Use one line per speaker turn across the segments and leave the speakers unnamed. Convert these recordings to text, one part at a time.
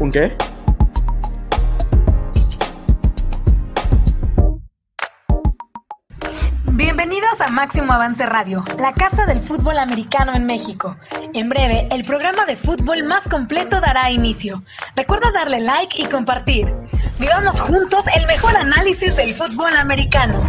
¿Un qué?
Bienvenidos a Máximo Avance Radio, la casa del fútbol americano en México. En breve, el programa de fútbol más completo dará inicio. Recuerda darle like y compartir. Vivamos juntos el mejor análisis del fútbol americano.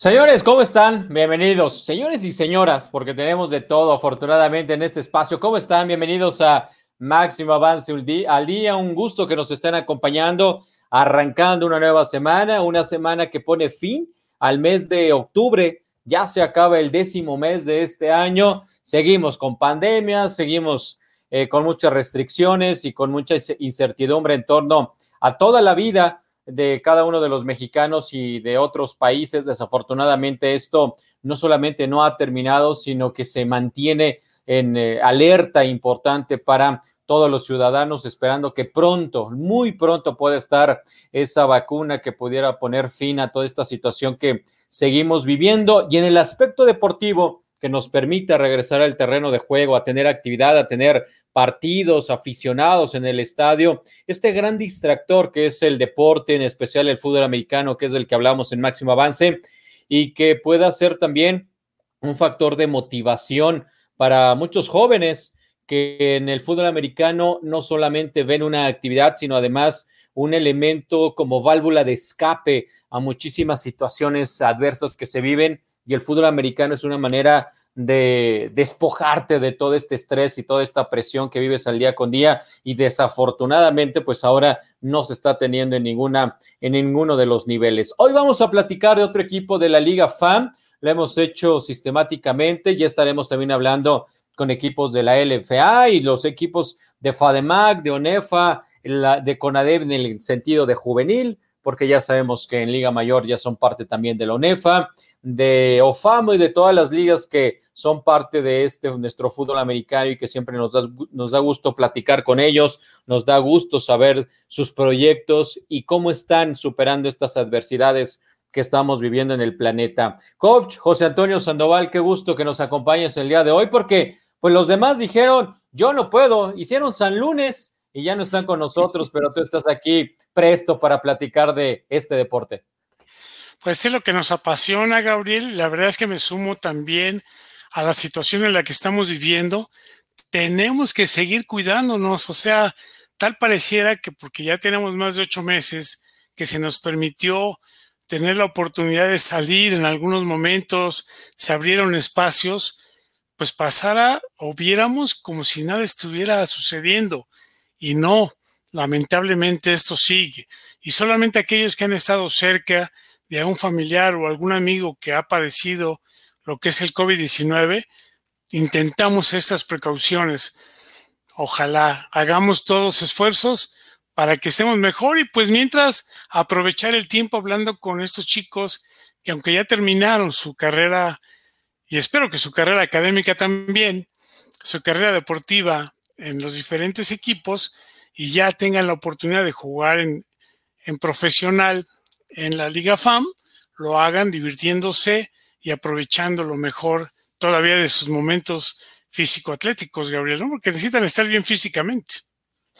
Señores, ¿cómo están? Bienvenidos. Señores y señoras, porque tenemos de todo afortunadamente en este espacio. ¿Cómo están? Bienvenidos a Máximo Avance al día. Un gusto que nos estén acompañando arrancando una nueva semana, una semana que pone fin al mes de octubre. Ya se acaba el décimo mes de este año. Seguimos con pandemia, seguimos eh, con muchas restricciones y con mucha incertidumbre en torno a toda la vida de cada uno de los mexicanos y de otros países. Desafortunadamente esto no solamente no ha terminado, sino que se mantiene en eh, alerta importante para todos los ciudadanos esperando que pronto, muy pronto pueda estar esa vacuna que pudiera poner fin a toda esta situación que seguimos viviendo. Y en el aspecto deportivo, que nos permite regresar al terreno de juego, a tener actividad, a tener partidos, aficionados en el estadio, este gran distractor que es el deporte, en especial el fútbol americano, que es del que hablamos en máximo avance, y que pueda ser también un factor de motivación para muchos jóvenes que en el fútbol americano no solamente ven una actividad, sino además un elemento como válvula de escape a muchísimas situaciones adversas que se viven y el fútbol americano es una manera de despojarte de todo este estrés y toda esta presión que vives al día con día. Y desafortunadamente pues ahora no se está teniendo en ninguna en ninguno de los niveles. Hoy vamos a platicar de otro equipo de la Liga FAM, lo hemos hecho sistemáticamente, ya estaremos también hablando con equipos de la LFA y los equipos de FADEMAC, de ONEFA, de CONADEB en el sentido de juvenil, porque ya sabemos que en Liga Mayor ya son parte también de la ONEFA, de OFAMO y de todas las ligas que son parte de este nuestro fútbol americano y que siempre nos da, nos da gusto platicar con ellos, nos da gusto saber sus proyectos y cómo están superando estas adversidades que estamos viviendo en el planeta. Coach José Antonio Sandoval, qué gusto que nos acompañes el día de hoy porque pues los demás dijeron, yo no puedo, hicieron San Lunes y ya no están con nosotros, pero tú estás aquí presto para platicar de este deporte.
Pues es lo que nos apasiona, Gabriel. La verdad es que me sumo también a la situación en la que estamos viviendo. Tenemos que seguir cuidándonos, o sea, tal pareciera que porque ya tenemos más de ocho meses que se nos permitió tener la oportunidad de salir en algunos momentos, se abrieron espacios, pues pasara o viéramos como si nada estuviera sucediendo. Y no, lamentablemente esto sigue. Y solamente aquellos que han estado cerca de algún familiar o algún amigo que ha padecido lo que es el COVID-19, intentamos estas precauciones. Ojalá hagamos todos esfuerzos para que estemos mejor y pues mientras aprovechar el tiempo hablando con estos chicos que aunque ya terminaron su carrera y espero que su carrera académica también, su carrera deportiva en los diferentes equipos y ya tengan la oportunidad de jugar en, profesional en la Liga FAM, lo hagan divirtiéndose y aprovechando lo mejor todavía de sus momentos físico-atléticos, Gabriel, porque necesitan estar bien físicamente.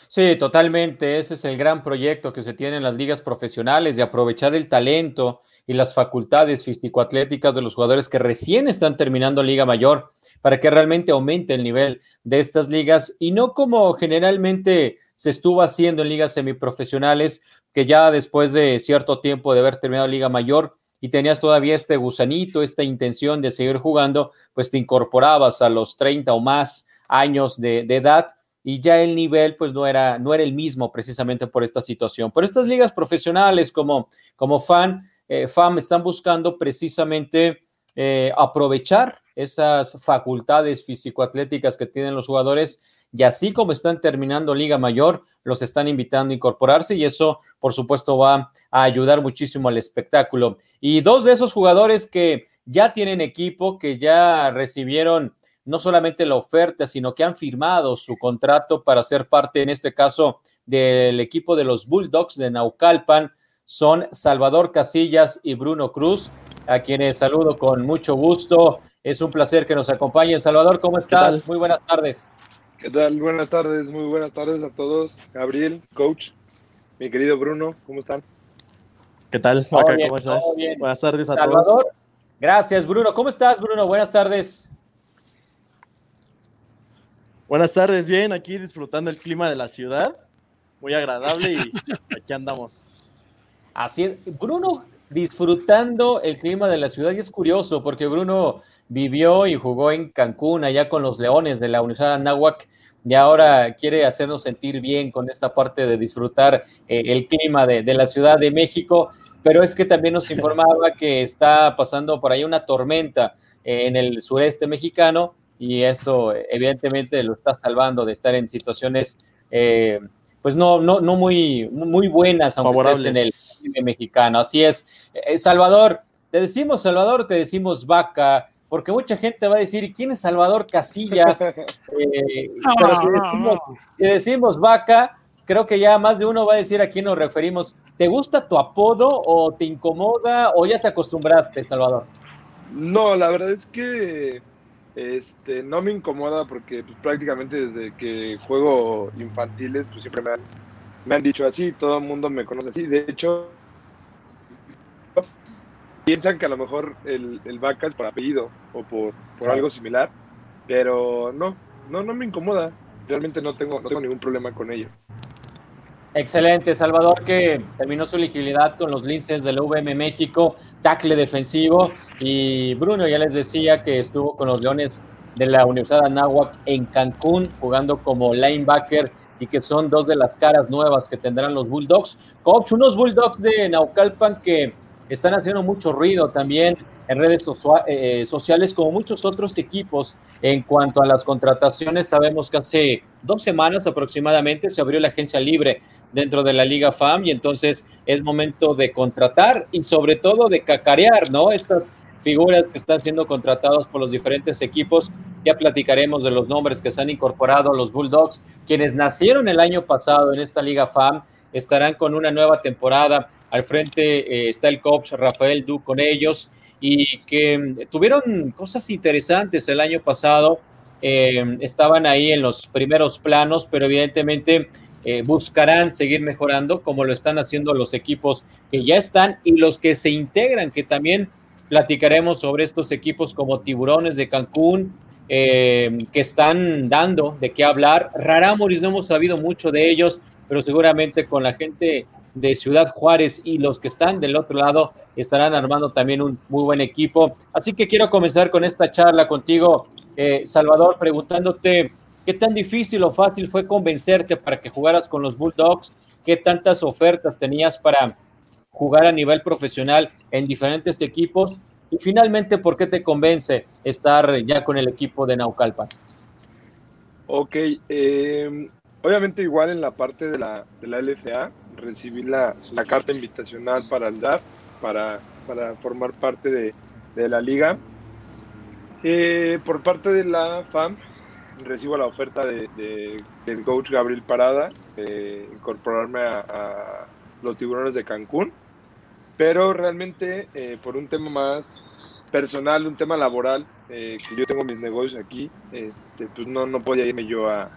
Sí, totalmente. Ese es el gran proyecto que se tiene en las ligas profesionales de aprovechar el talento y las facultades físico-atléticas de los jugadores que recién están terminando Liga Mayor para que realmente aumente el nivel de estas ligas y no como generalmente se estuvo haciendo en ligas semiprofesionales, que ya después de cierto tiempo de haber terminado Liga Mayor y tenías todavía este gusanito, esta intención de seguir jugando, pues te incorporabas a los 30 o más años de, de edad y ya el nivel pues no era, no era el mismo precisamente por esta situación. Por estas ligas profesionales como, como FAN, eh, FAM están buscando precisamente eh, aprovechar esas facultades físico-atléticas que tienen los jugadores y así como están terminando Liga Mayor, los están invitando a incorporarse y eso, por supuesto, va a ayudar muchísimo al espectáculo. Y dos de esos jugadores que ya tienen equipo, que ya recibieron no solamente la oferta, sino que han firmado su contrato para ser parte, en este caso, del equipo de los Bulldogs de Naucalpan. Son Salvador Casillas y Bruno Cruz, a quienes saludo con mucho gusto. Es un placer que nos acompañe. Salvador, ¿cómo estás? Muy buenas tardes.
¿Qué tal? Buenas tardes, muy buenas tardes a todos. Gabriel, coach, mi querido Bruno, ¿cómo están?
¿Qué tal? ¿Cómo estás?
Buenas tardes a Salvador, gracias, Bruno. ¿Cómo estás, Bruno? Buenas tardes.
Buenas tardes, bien, aquí disfrutando el clima de la ciudad. Muy agradable y aquí andamos.
Así es. Bruno disfrutando el clima de la ciudad y es curioso porque Bruno vivió y jugó en Cancún allá con los Leones de la Universidad de Anáhuac y ahora quiere hacernos sentir bien con esta parte de disfrutar eh, el clima de, la Ciudad de México, pero es que también nos informaba que está pasando por ahí una tormenta eh, en el sureste mexicano y eso evidentemente lo está salvando de estar en situaciones eh, pues no, no, no muy, muy buenas, aunque estés en el mexicano. Así es. Salvador, te decimos Salvador, te decimos vaca, porque mucha gente va a decir, ¿quién es Salvador Casillas? Eh, pero si decimos, vaca, creo que ya más de uno va a decir a quién nos referimos. ¿Te gusta tu apodo o te incomoda o ya te acostumbraste, Salvador?
No, la verdad es que este, no me incomoda porque pues, prácticamente desde que juego infantiles, pues siempre me han, dicho así, todo el mundo me conoce así. De hecho, piensan que a lo mejor el, el vaca es por apellido o por, por algo similar, pero no, no, no me incomoda. Realmente no tengo, no tengo ningún problema con ello.
Excelente, Salvador, que terminó su elegibilidad con los linces del VM México, tackle defensivo. Y Bruno ya les decía que estuvo con los Leones de la Universidad de Anáhuac en Cancún, jugando como linebacker y que son dos de las caras nuevas que tendrán los Bulldogs. Coach, unos Bulldogs de Naucalpan que están haciendo mucho ruido también en redes eh, sociales como muchos otros equipos en cuanto a las contrataciones. Sabemos que hace dos semanas aproximadamente se abrió la agencia libre dentro de la Liga FAM y entonces es momento de contratar y sobre todo de cacarear, ¿no? Estas figuras que están siendo contratadas por los diferentes equipos. Ya platicaremos de los nombres que se han incorporado los Bulldogs, quienes nacieron el año pasado en esta Liga FAM, estarán con una nueva temporada al frente eh, está el coach Rafael Du con ellos y que mm, tuvieron cosas interesantes el año pasado. Eh, estaban ahí en los primeros planos, pero evidentemente eh, buscarán seguir mejorando como lo están haciendo los equipos que ya están y los que se integran, que también platicaremos sobre estos equipos como Tiburones de Cancún, que están dando de qué hablar. Rarámuris no hemos sabido mucho de ellos, pero seguramente con la gente de Ciudad Juárez y los que están del otro lado estarán armando también un muy buen equipo. Así que quiero comenzar con esta charla contigo, eh, Salvador, preguntándote qué tan difícil o fácil fue convencerte para que jugaras con los Bulldogs, qué tantas ofertas tenías para jugar a nivel profesional en diferentes equipos y finalmente por qué te convence estar ya con el equipo de Naucalpan.
Ok, eh, obviamente igual en la parte de la, LFA, recibí la, carta invitacional para el DAF, para, formar parte de, de la liga. Eh, por parte de la FAM, recibo la oferta de, del coach Gabriel Parada, de incorporarme a, los tiburones de Cancún, pero realmente eh, por un tema más personal, un tema laboral, eh, que yo tengo mis negocios aquí, este, pues no, no podía irme yo a,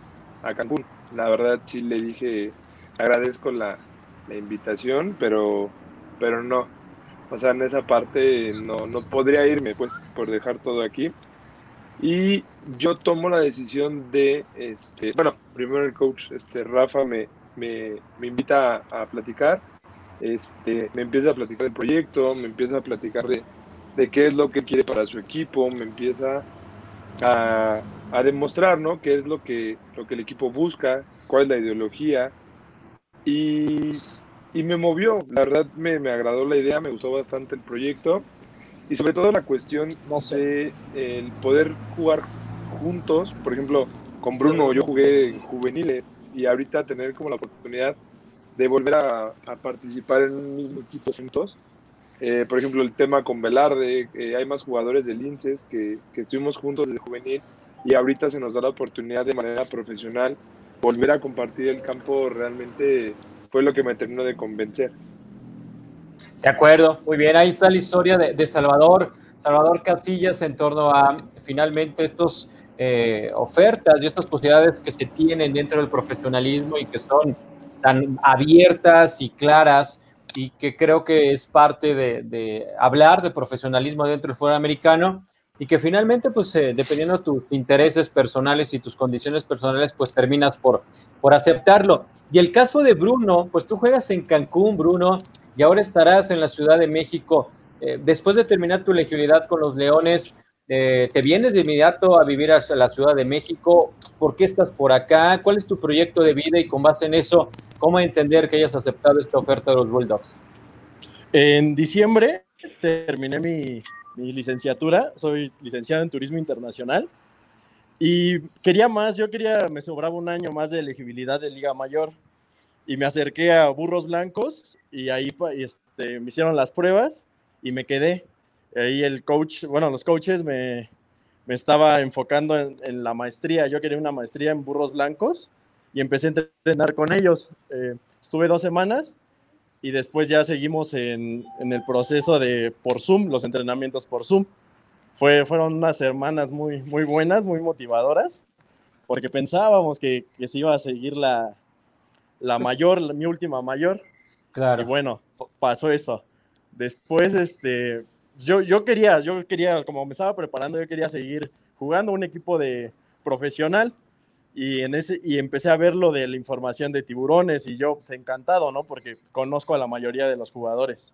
a Cancún. La verdad sí le dije, agradezco la, la invitación, pero, pero no. O sea, en esa parte no, no podría irme, pues, por dejar todo aquí. Y yo tomo la decisión de, este, bueno, primero el coach, este, Rafa, me, me, me invita a, platicar, este, me empieza a platicar del proyecto, me empieza a platicar de, de qué es lo que quiere para su equipo, me empieza a, a demostrar, ¿no? Qué es lo que, lo que el equipo busca, cuál es la ideología. Y y me movió, la verdad me, me, agradó la idea, me gustó bastante el proyecto y sobre todo la cuestión no sé. de el poder jugar juntos, por ejemplo, con Bruno yo jugué en juveniles y ahorita tener como la oportunidad de volver a, a participar en un mismo equipo juntos. Eh, por ejemplo, el tema con Velarde, eh, hay más jugadores de Linces que, que estuvimos juntos desde juvenil y ahorita se nos da la oportunidad de manera profesional volver a compartir el campo realmente fue lo que me terminó de convencer.
De acuerdo, muy bien, ahí está la historia de, Salvador. Salvador Casillas en torno a finalmente estos eh, ofertas y estas posibilidades que se tienen dentro del profesionalismo y que son tan abiertas y claras y que creo que es parte de, hablar de profesionalismo dentro del fútbol americano y que finalmente, pues eh, dependiendo de tus intereses personales y tus condiciones personales, pues terminas por, por aceptarlo. Y el caso de Bruno, pues tú juegas en Cancún, Bruno, y ahora estarás en la Ciudad de México. Eh, después de terminar tu elegibilidad con los Leones, eh, ¿te vienes de inmediato a vivir a la Ciudad de México? ¿Por qué estás por acá? ¿Cuál es tu proyecto de vida? Y con base en eso, ¿cómo entender que hayas aceptado esta oferta de los Bulldogs?
En diciembre terminé mi, mi licenciatura, soy licenciado en Turismo Internacional y quería más, yo quería, me sobraba un año más de elegibilidad de Liga Mayor y me acerqué a Burros Blancos y ahí este, me hicieron las pruebas y me quedé. Ahí el coach, bueno, los coaches me, me estaba enfocando en, la maestría. Yo quería una maestría en Burros Blancos y empecé a entrenar con ellos. Eh, estuve dos semanas y después ya seguimos en, en, el proceso de por Zoom, los entrenamientos por Zoom. Fue, fueron unas semanas muy, muy buenas, muy motivadoras, porque pensábamos que, que se iba a seguir la, la mayor, mi última mayor. Claro. Y bueno, pasó eso. Después, este, yo, yo quería, yo quería, como me estaba preparando, yo quería seguir jugando un equipo de profesional y, en ese, y empecé a ver lo de la información de tiburones y yo pues, encantado, ¿no? Porque conozco a la mayoría de los jugadores.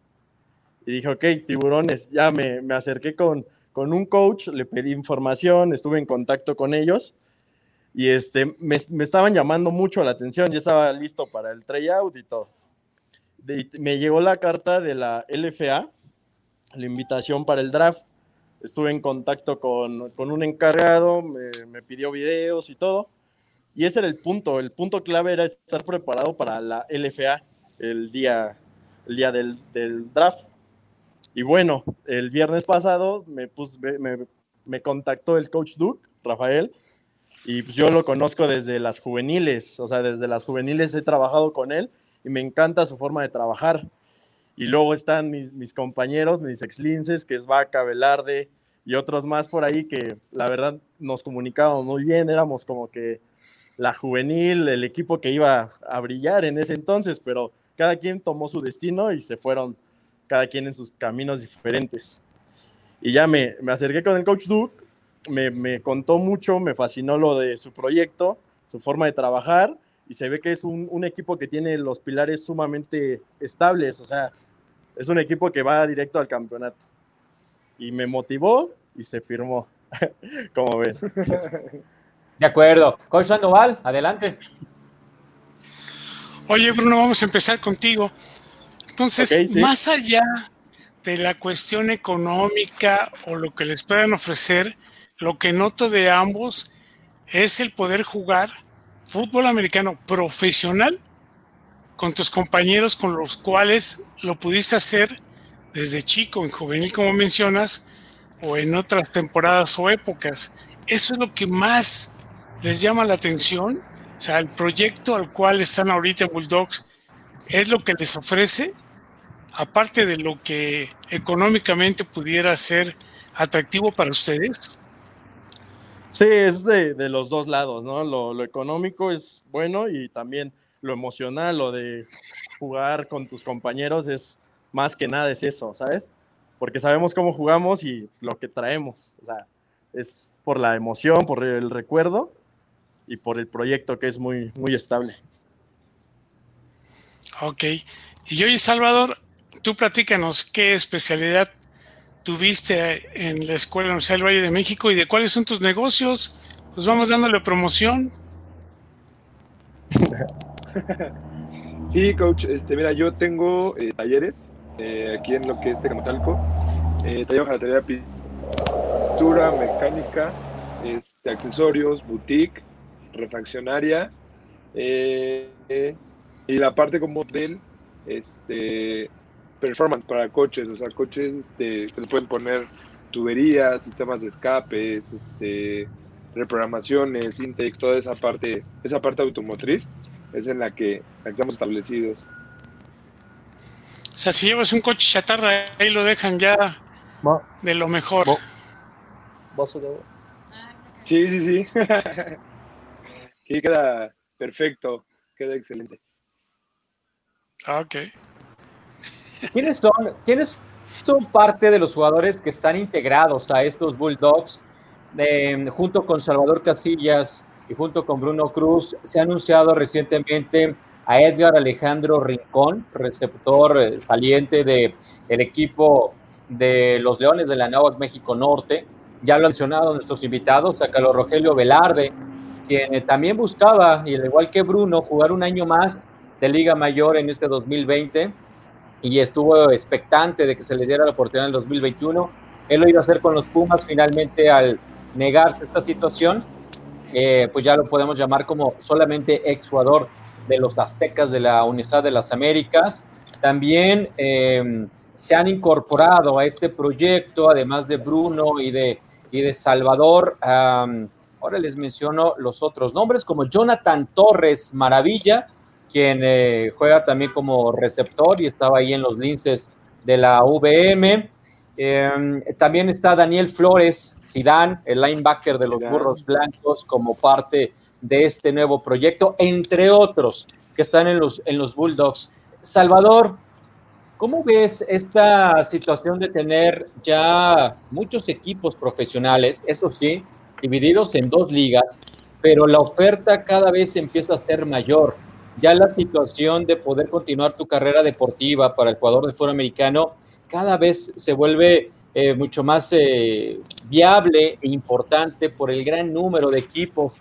Y dije, ok, tiburones, ya me, me acerqué con, con un coach, le pedí información, estuve en contacto con ellos y este, me, me estaban llamando mucho la atención, ya estaba listo para el tryout y todo. Me llegó la carta de la LFA, la invitación para el draft. Estuve en contacto con, con un encargado, me, pidió videos y todo y ese era el punto, el punto clave era estar preparado para la LFA el día, el día del, del draft. Y bueno, el viernes pasado me, me, me, contactó el coach Duke, Rafael, y pues yo lo conozco desde las juveniles, o sea, desde las juveniles he trabajado con él y me encanta su forma de trabajar. Y luego están mis, compañeros, mis ex-linces, que es Vaca, Velarde y otros más por ahí que la verdad nos comunicábamos muy bien, éramos como que la juvenil, el equipo que iba a brillar en ese entonces, pero cada quien tomó su destino y se fueron cada quien en sus caminos diferentes. Y ya me, me acerqué con el coach Duke, me, me, contó mucho, me fascinó lo de su proyecto, su forma de trabajar, y se ve que es un, un equipo que tiene los pilares sumamente estables, o sea, es un equipo que va directo al campeonato. Y me motivó y se firmó, como ven.
De acuerdo. Coach Sandoval, adelante.
Oye, Bruno, vamos a empezar contigo. Entonces, más allá de la cuestión económica o lo que les puedan ofrecer, lo que noto de ambos es el poder jugar fútbol americano profesional con tus compañeros con los cuales lo pudiste hacer desde chico, en juvenil, como mencionas, o en otras temporadas o épocas. Eso es lo que más les llama la atención? O sea, el proyecto al cual están ahorita Bulldogs es lo que les ofrece, aparte de lo que económicamente pudiera ser atractivo para ustedes.
Sí, es de, los dos lados, ¿no? Lo, lo, económico es bueno y también lo emocional, lo de jugar con tus compañeros es más que nada es eso, ¿sabes? Porque sabemos cómo jugamos y lo que traemos, o sea, es por la emoción, por el recuerdo y por el proyecto que es muy, muy estable.
Ok. Y hoy, Salvador, tú platícanos qué especialidad tuviste en la Escuela Universidad del Valle de México y de cuáles son tus negocios. Pues vamos dándole promoción.
Sí, coach, este, mira, yo tengo eh, talleres eh, aquí en lo que es Tecamacalco, eh, taller de pintura, mecánica, este, accesorios, boutique, refaccionaria eh, y la parte como del este, performance para coches, o sea, coches este, que le pueden poner tuberías, sistemas de escape, este, reprogramaciones, intake, toda esa parte, esa parte automotriz es en la que, estamos establecidos.
O sea, si llevas un coche chatarra, ahí lo dejan ya de lo mejor.
Sí, sí, sí. sí, queda perfecto, queda excelente.
Ah, ok.
¿Quiénes son, ¿Quiénes son parte de los jugadores que están integrados a estos Bulldogs? junto con Salvador Casillas y junto con Bruno Cruz, se ha anunciado recientemente a Edgar Alejandro Rincón, receptor eh, saliente del el equipo de los Leones de la Náhuac México Norte. Ya lo han mencionado nuestros invitados, a Carlos Rogelio Velarde, quien eh, también buscaba, y al igual que Bruno, jugar un año más de Liga Mayor en este 2020 y estuvo expectante de que se le diera la oportunidad en el 2021. Él lo iba a hacer con los Pumas, finalmente al negarse esta situación, eh, pues ya lo podemos llamar como solamente ex jugador de los aztecas de la Unidad de las Américas. También eh, se han incorporado a este proyecto, además de Bruno y de, y de Salvador. ahora les menciono los otros nombres, como Jonathan Torres Maravilla, quien eh, juega también como receptor y estaba ahí en los linces de la VM. Em, también está Daniel Flores Sidán, el linebacker de los Burros Blancos, como parte de este nuevo proyecto, entre otros que están en los, en los Bulldogs. Salvador, ¿cómo ves esta situación de tener ya muchos equipos profesionales, eso sí, divididos en dos ligas, pero la oferta cada vez empieza a ser mayor? Ya la situación de poder continuar tu carrera deportiva para el jugador de fútbol americano cada vez se vuelve eh, mucho más eh, viable e importante por el gran número de equipos.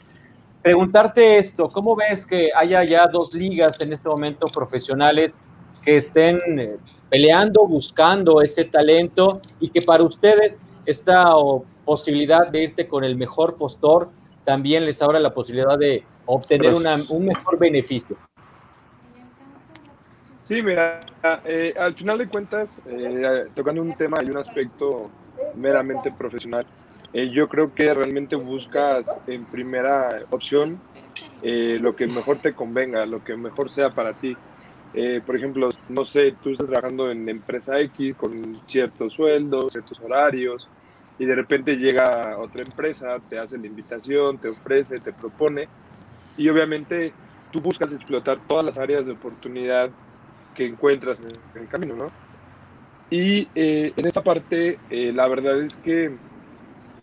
Preguntarte esto, ¿cómo ves que haya ya dos ligas en este momento profesionales que estén eh, peleando, buscando ese talento y que para ustedes esta posibilidad de irte con el mejor postor también les abra la posibilidad de obtener pues un mejor beneficio?
Sí, mira, eh, al final de cuentas, eh, tocando un tema y un aspecto meramente profesional, eh, yo creo que realmente buscas en primera opción eh, lo que mejor te convenga, lo que mejor sea para ti. Eh, por ejemplo, no sé, tú estás trabajando en empresa X con ciertos sueldos, ciertos horarios, y de repente llega otra empresa, te hace la invitación, te ofrece, te propone, y obviamente tú buscas explotar todas las áreas de oportunidad que encuentras en, el camino, ¿no? Y en esta parte, la verdad es que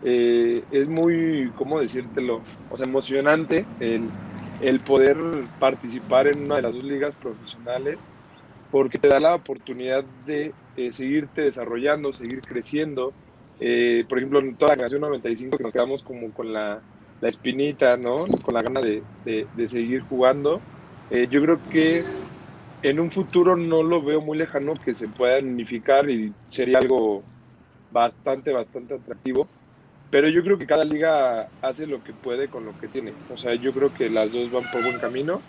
eh, es muy, ¿cómo decírtelo? O sea, emocionante el, el, poder participar en una de las dos ligas profesionales porque te da la oportunidad de eh, seguirte desarrollando, seguir creciendo. Eh, por ejemplo, en toda la generación 95 que nos quedamos como con la, la espinita, ¿no? Con la gana de, de, de seguir jugando. yo creo que en un futuro no lo veo muy lejano que se puedan unificar y sería algo bastante, bastante atractivo pero yo creo que cada liga hace lo que puede con lo que tiene. O sea, yo creo que las dos van por buen camino.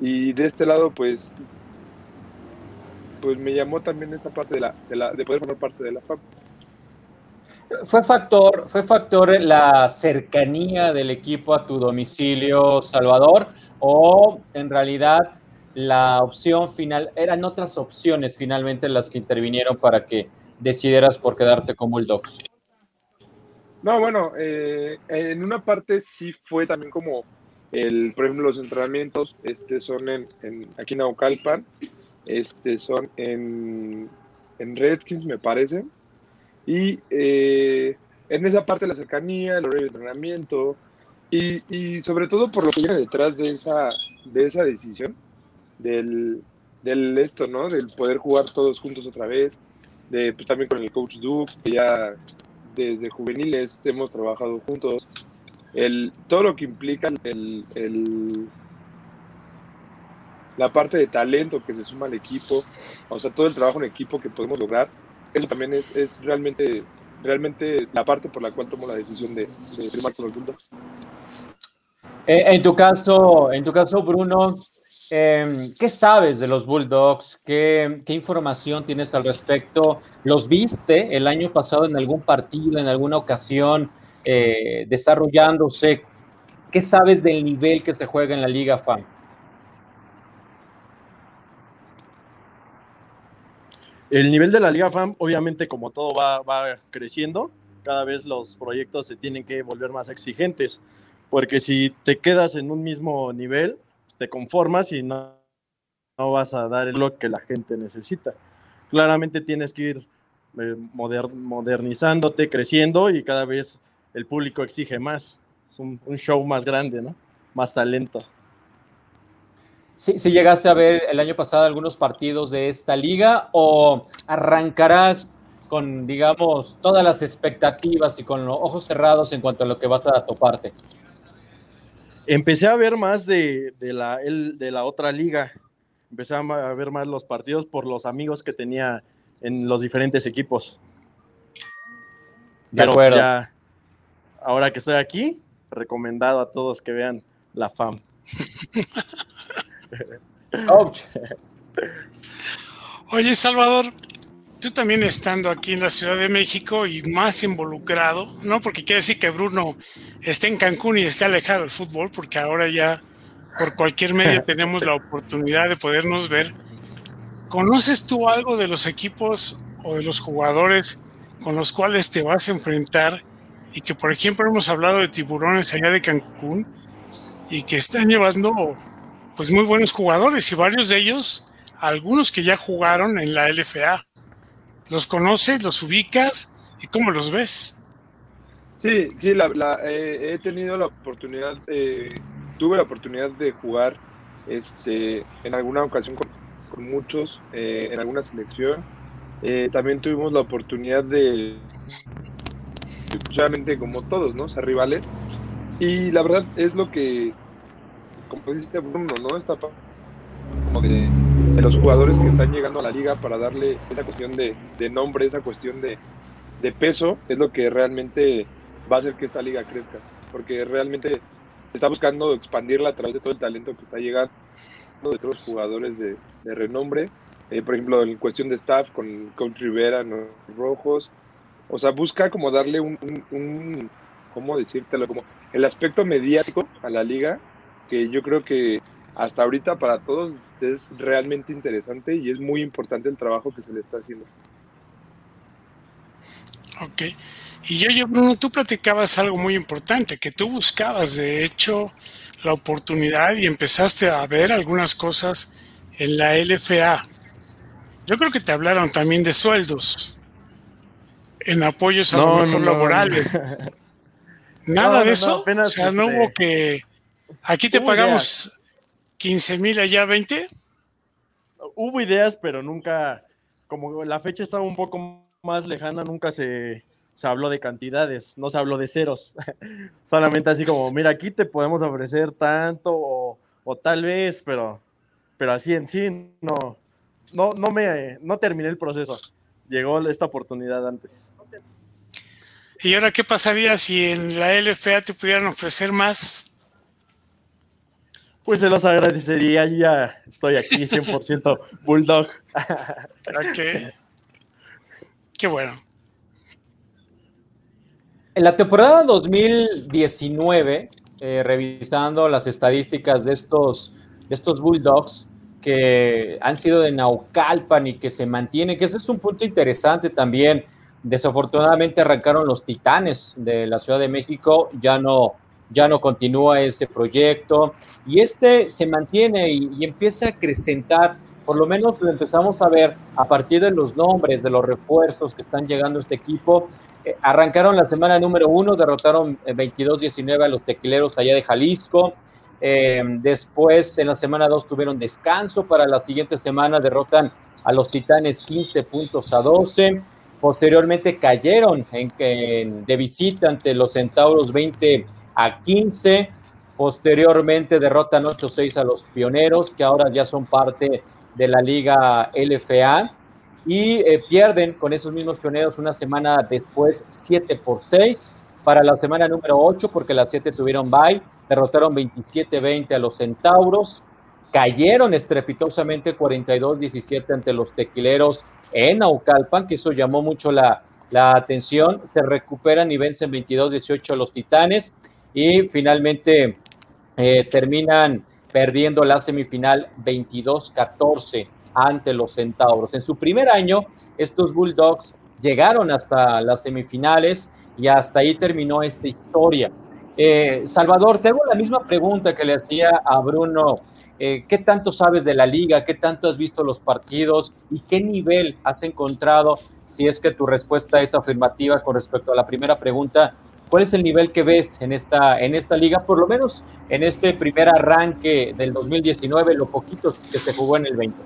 Y de este lado, pues, pues me llamó también esta parte de, la, de, la, de poder formar parte de la FAP.
¿Fue factor, ¿Fue factor la cercanía del equipo a tu domicilio, Salvador? ¿O en realidad la opción final, eran otras opciones finalmente las que intervinieron para que decidieras por quedarte como el Docs?
No, bueno, eh, en una parte sí fue también como, el, por ejemplo, los entrenamientos este, son en, aquí en Aucalpan, este, son en, en Redskins, me parece. Y eh, en esa parte la cercanía, el horario de entrenamiento, y, y, sobre todo por lo que viene detrás de esa, de esa decisión, del, del esto, ¿no? Del poder jugar todos juntos otra vez, de, pues, también con el coach Duke, que ya desde juveniles hemos trabajado juntos. El, todo lo que implica el, el, la parte de talento que se suma al equipo, o sea, todo el trabajo en equipo que podemos lograr, eso también es, es realmente, realmente la parte por la cual tomo la decisión de, de firmar con el punto.
Eh, en tu caso, en tu caso, Bruno, Em, ¿Qué sabes de los Bulldogs? ¿Qué, información tienes al respecto? ¿Los viste el año pasado en algún partido, en alguna ocasión, eh, desarrollándose? ¿Qué sabes del nivel que se juega en la Liga FAM?
El nivel de la Liga FAM, obviamente, como todo va, va creciendo, cada vez los proyectos se tienen que volver más exigentes, porque si te quedas en un mismo nivel, te conformas y no, no vas a dar lo que la gente necesita. Claramente tienes que ir eh, modernizándote, creciendo y cada vez el público exige más. Es un, un show más grande, ¿no? Más talento.
Si, llegaste a ver el año pasado algunos partidos de esta liga o arrancarás con, digamos, todas las expectativas y con los ojos cerrados en cuanto a lo que vas a toparte?
Empecé a ver más de, la, de la otra liga. Empecé a ver más los partidos por los amigos que tenía en los diferentes equipos.
De Pero acuerdo. Ya,
ahora que estoy aquí, recomendado a todos que vean la FAM.
Oye, Salvador, tú también estando aquí en la Ciudad de México y más involucrado, ¿no? Porque quiere decir que Bruno está en Cancún y está alejado del fútbol, porque ahora ya por cualquier medio tenemos la oportunidad de podernos ver. ¿Conoces tú algo de los equipos o de los jugadores con los cuales te vas a enfrentar? Y que, por ejemplo, hemos hablado de tiburones allá de Cancún y que están llevando pues muy buenos jugadores y varios de ellos, algunos que ya jugaron en la LFA. ¿Los conoces, los ubicas y cómo los ves?
Sí, sí, la, eh, he tenido la oportunidad, eh, tuve la oportunidad de jugar este, en alguna ocasión con, muchos, eh, en alguna selección. también tuvimos la oportunidad de, solamente como todos, ¿no? Ser rivales. Y la verdad es lo que como dice Bruno, ¿no? Está como de, los jugadores que están llegando a la liga para darle esa cuestión de, nombre, esa cuestión de, peso, es lo que realmente va a hacer que esta liga crezca. Porque realmente se está buscando expandirla a través de todo el talento que está llegando de otros jugadores de, renombre. Eh, por ejemplo, en cuestión de staff, con Coach Rivera, los Rojos. O sea, busca como darle un, un, un, ¿cómo decírtelo? Como el aspecto mediático a la liga que yo creo que hasta ahorita para todos es realmente interesante y es muy importante el trabajo que se le está haciendo.
Ok. Y yo, yo, Bruno, tú platicabas algo muy importante, que tú buscabas, de hecho, la oportunidad y empezaste a ver algunas cosas en la LFA. Yo creo que te hablaron también de sueldos, en apoyos a los no, laborales. Nada de eso. o sea, no hubo que Aquí te pagamos 15 mil, allá 20.
Hubo ideas, pero nunca, como la fecha estaba un poco más lejana, nunca se, habló de cantidades, no se habló de ceros. Solamente así como, mira, aquí te podemos ofrecer tanto o, tal vez, pero, pero así en sí no, no, no, me, no terminé el proceso. Llegó esta oportunidad antes.
¿Y ahora qué pasaría si en la LFA te pudieran ofrecer más?
Pues se los agradecería, ya estoy aquí 100% Bulldog.
ok. Qué bueno.
En la temporada 2019, eh, revisando las estadísticas de estos, de estos Bulldogs que han sido de Naucalpan y que se mantienen, que ese es un punto interesante también. Desafortunadamente arrancaron los Titanes de la Ciudad de México, ya no, ya no continúa ese proyecto y este se mantiene y, empieza a acrecentar, por lo menos lo empezamos a ver a partir de los nombres, de los refuerzos que están llegando a este equipo. Eh, arrancaron la semana número uno, derrotaron 22-19 a los tequileros allá de Jalisco. Eh, después, en la semana dos, tuvieron descanso. Para la siguiente semana, derrotan a los Titanes 15 puntos a 12. Posteriormente cayeron en, de visita ante los Centauros 20 a 15. Posteriormente derrotan 8-6 a los pioneros, que ahora ya son parte de la liga LFA. Y eh, pierden con esos mismos pioneros una semana después 7 por 6 para la semana número 8, porque las 7 tuvieron bye. Derrotaron 27-20 a los centauros. Cayeron estrepitosamente 42-17 ante los tequileros en Naucalpan, que eso llamó mucho la, la atención. Se recuperan y vencen 22-18 a los titanes y finalmente eh, terminan perdiendo la semifinal 22-14 ante los Centauros. En su primer año, estos Bulldogs llegaron hasta las semifinales y hasta ahí terminó esta historia. Eh, Salvador, te hago la misma pregunta que le hacía a Bruno. Eh, ¿Qué tanto sabes de la liga? ¿Qué tanto has visto los partidos? ¿Y qué nivel has encontrado? Si es que tu respuesta es afirmativa con respecto a la primera pregunta, ¿cuál es el nivel que ves en esta, en esta liga? Por lo menos en este primer arranque del 2019, lo poquito que se jugó en el 20.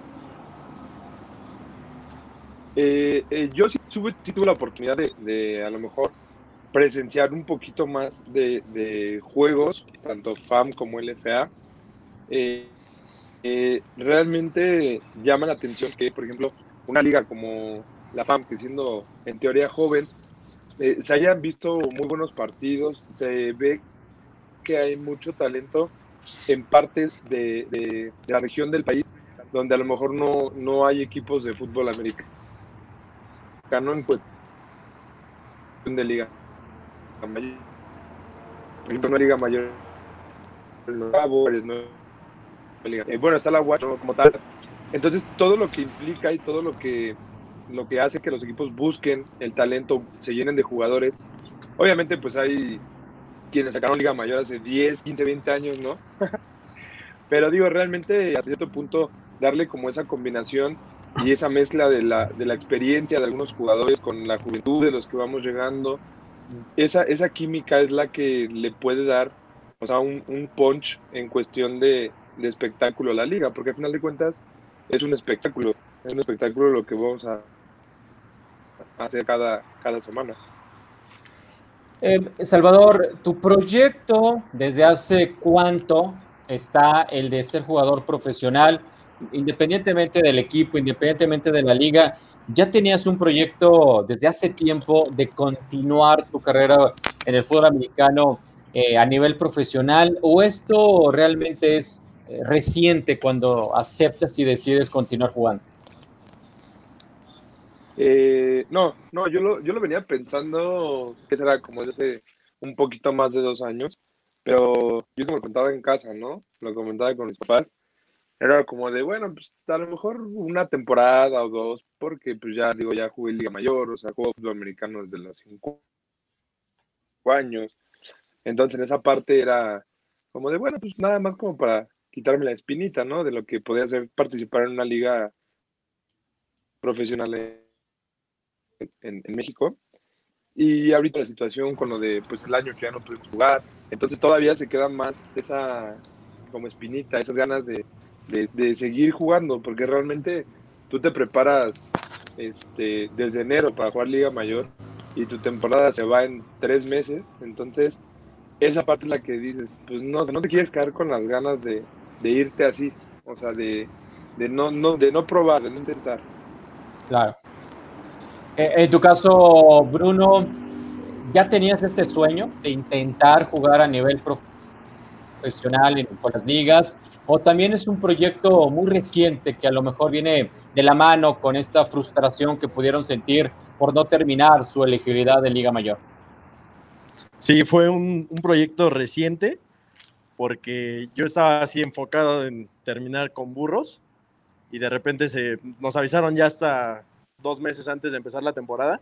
Eh, yo sí tuve, la oportunidad de, de a lo mejor presenciar un poquito más de, juegos, tanto FAM como LFA, eh, eh, realmente llama la atención que, por ejemplo, una liga como la FAM, que siendo en teoría joven, eh, se hayan visto muy buenos partidos, se ve que hay mucho talento en partes de, la región del país donde a lo mejor no, no hay equipos de fútbol americano en cuestión de liga mayor. Una liga mayor. Eh, bueno, está la Watch como. Entonces, todo lo que implica y todo lo que, lo que hace que los equipos busquen el talento, se llenen de jugadores. Obviamente, pues hay quienes sacaron Liga Mayor hace 10, 15, 20 años, ¿no? Pero digo, realmente a cierto punto darle como esa combinación y esa mezcla de la, de la experiencia de algunos jugadores con la juventud de los que vamos llegando, esa, esa química es la que le puede dar o sea, un, un punch en cuestión de, de, espectáculo a la liga, porque al final de cuentas es un espectáculo, es un espectáculo lo que vamos a hacer cada, cada semana.
Eh, Salvador, tu proyecto, ¿desde hace cuánto está el de ser jugador profesional? Independientemente del equipo, independientemente de la liga, ya tenías un proyecto desde hace tiempo de continuar tu carrera en el fútbol americano eh, a nivel profesional o esto realmente es eh, reciente cuando aceptas y decides continuar jugando?
Eh, no, no, yo lo, yo lo venía pensando que será como desde un poquito más de dos años, pero yo como contaba en casa, ¿no? Lo comentaba con mis papás era como de, bueno, pues a lo mejor una temporada o dos, porque pues ya digo, ya jugué Liga Mayor, o sea, juego fútbol americano desde los cinco años. Entonces en esa parte era como de, bueno, pues nada más como para quitarme la espinita, ¿no? De lo que podía ser participar en una liga profesional en, en México. Y ahorita la situación con lo de, pues el año que ya no pudimos jugar, entonces todavía se queda más esa como espinita, esas ganas de, de, seguir jugando, porque realmente tú te preparas este, desde enero para jugar Liga Mayor y tu temporada se va en tres meses, entonces esa parte es la que dices, pues no, no te quieres quedar con las ganas de, irte así, o sea, de, no, no, de no probar, de no intentar.
Claro. Eh, en tu caso, Bruno, ¿ya tenías este sueño de intentar jugar a nivel profesional en, con las ligas? o también es un proyecto muy reciente que a lo mejor viene de la mano con esta frustración que pudieron sentir por no terminar su elegibilidad de Liga Mayor?
Sí, fue un, proyecto reciente porque yo estaba así enfocado en terminar con burros y de repente se, nos avisaron ya hasta dos meses antes de empezar la temporada.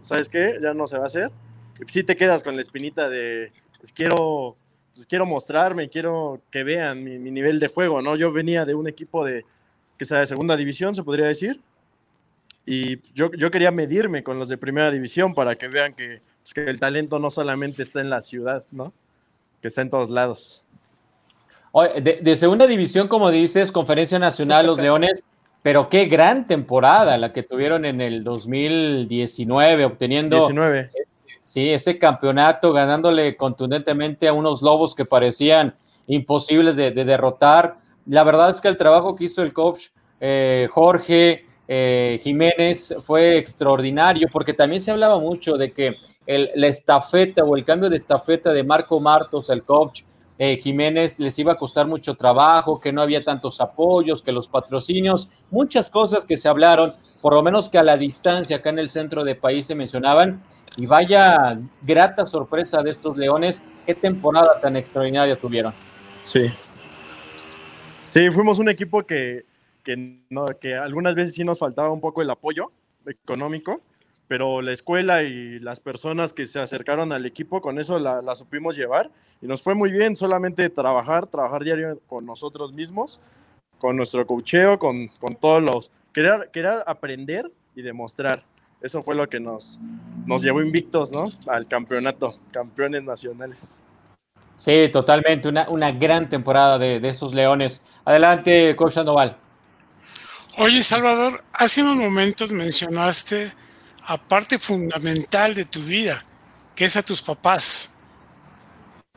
¿Sabes qué? Ya no se va a hacer. Y sí te quedas con la espinita de, pues quiero pues, quiero mostrarme, quiero que vean mi, nivel de juego, ¿no? Yo venía de un equipo de, que sea de segunda división, se podría decir, y yo, yo quería medirme con los de primera división para que vean que, pues, que el talento no solamente está en la ciudad, ¿no? Que está en todos lados.
De, de, segunda división, como dices, Conferencia Nacional, los Leones, pero qué gran temporada la que tuvieron en el 2019, obteniendo 19. Sí, ese campeonato ganándole contundentemente a unos lobos que parecían imposibles de, derrotar. La verdad es que el trabajo que hizo el coach eh, Jorge eh, Jiménez fue extraordinario porque también se hablaba mucho de que el, la estafeta o el cambio de estafeta de Marco Martos, el coach eh, Jiménez, les iba a costar mucho trabajo, que no había tantos apoyos, que los patrocinios, muchas cosas que se hablaron, por lo menos que a la distancia acá en el centro del país se mencionaban y vaya grata sorpresa de estos Leones, qué temporada tan extraordinaria tuvieron.
Sí. Sí, fuimos un equipo que, que, no, que algunas veces sí nos faltaba un poco el apoyo económico, pero la escuela y las personas que se acercaron al equipo, con eso la, la supimos llevar y nos fue muy bien, solamente trabajar, trabajar diario con nosotros mismos, con nuestro cocheo, con, con todos los... Querer, querer aprender y demostrar. Eso fue lo que nos, nos llevó invictos, ¿no? Al campeonato, campeones nacionales.
Sí, totalmente, una, una gran temporada de, de esos Leones. Adelante, Coach Sandoval.
Oye, Salvador, hace unos momentos mencionaste a parte fundamental de tu vida, que es a tus papás.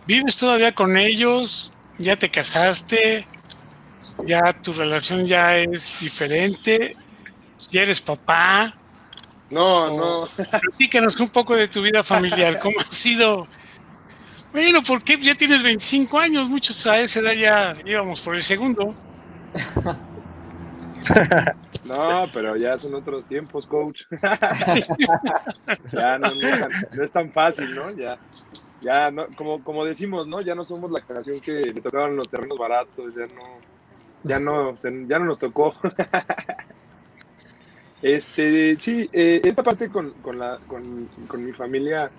¿Vives todavía con ellos? ¿Ya te casaste? ¿Ya tu relación ya es diferente? ¿Ya eres papá?
No, no.
Platícanos un poco de tu vida familiar. ¿Cómo ha sido? Bueno, porque ya tienes 25 años, muchos a esa edad ya íbamos por el segundo.
No, pero ya son otros tiempos, coach. ya no, no, es tan, no, es tan, fácil, ¿no? Ya, ya no, como, como decimos, ¿no? Ya no somos la generación que le tocaban los terrenos baratos, ya no, ya no, ya no nos tocó. este, sí, eh, esta parte con, con, la, con, con mi familia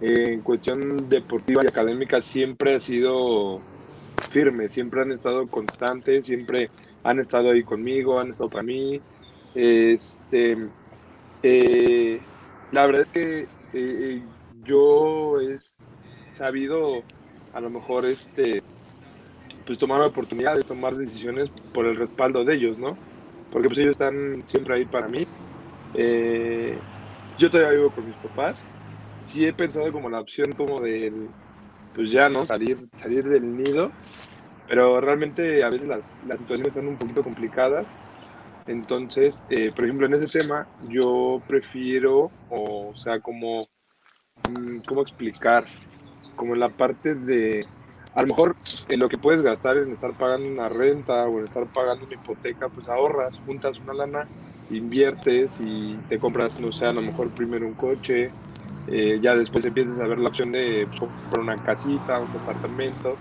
eh, en cuestión deportiva y académica siempre ha sido firme, siempre han estado constantes, siempre han estado ahí conmigo, han estado para mí. Este, eh, la verdad es que eh, yo he sabido a lo mejor este, pues tomar la oportunidad de tomar decisiones por el respaldo de ellos, ¿no? Porque pues ellos están siempre ahí para mí. Eh, yo todavía vivo con mis papás. Sí he pensado como la opción como del, pues ya, ¿no? Salir, salir del nido pero realmente a veces las, las situaciones están un poquito complicadas. Entonces, eh, por ejemplo, en ese tema, yo prefiero, o, sea, como, ¿cómo explicar? Como en la parte de, a lo mejor en lo que puedes gastar en estar pagando una renta o en estar pagando una hipoteca, pues ahorras, juntas una lana, inviertes y te compras, no sé, a lo mejor primero un coche, eh, ya después empiezas a ver la opción de pues, comprar una casita, un departamento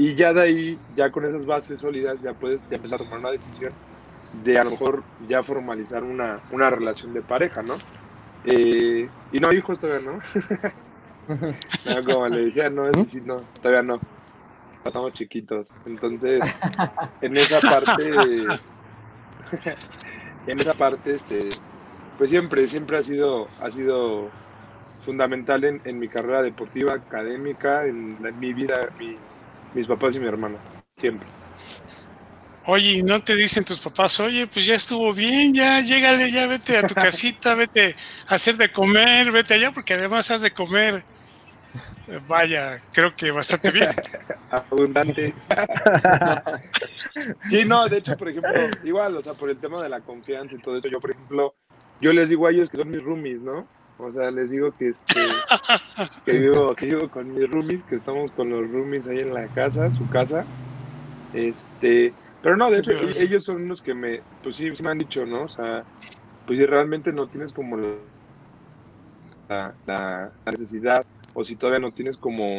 y ya de ahí, ya con esas bases sólidas, ya puedes ya empezar a tomar una decisión de a lo mejor ya formalizar una, una relación de pareja, ¿no? Eh, y no, hijos todavía no. como le decía, no, es no, todavía no. Estamos chiquitos. Entonces, en esa parte, en esa parte, este, pues siempre, siempre ha sido, ha sido fundamental en, en mi carrera deportiva, académica, en, en mi vida, mi, mis papás y mi hermana, siempre.
Oye, ¿no te dicen tus papás, oye, pues ya estuvo bien, ya llégale, ya vete a tu casita, vete a hacer de comer, vete allá, porque además has de comer, vaya, creo que bastante bien.
Abundante. sí, no, de hecho, por ejemplo, igual, o sea, por el tema de la confianza y todo eso, yo, por ejemplo, yo les digo a ellos que son mis roomies, ¿no? O sea, les digo que este que vivo, que vivo con mis roomies, que estamos con los roomies ahí en la casa, su casa. Este, pero no, de hecho, ellos son los que me, pues sí, me han dicho, ¿no? O sea, pues si realmente no tienes como la, la, necesidad, o si todavía no tienes como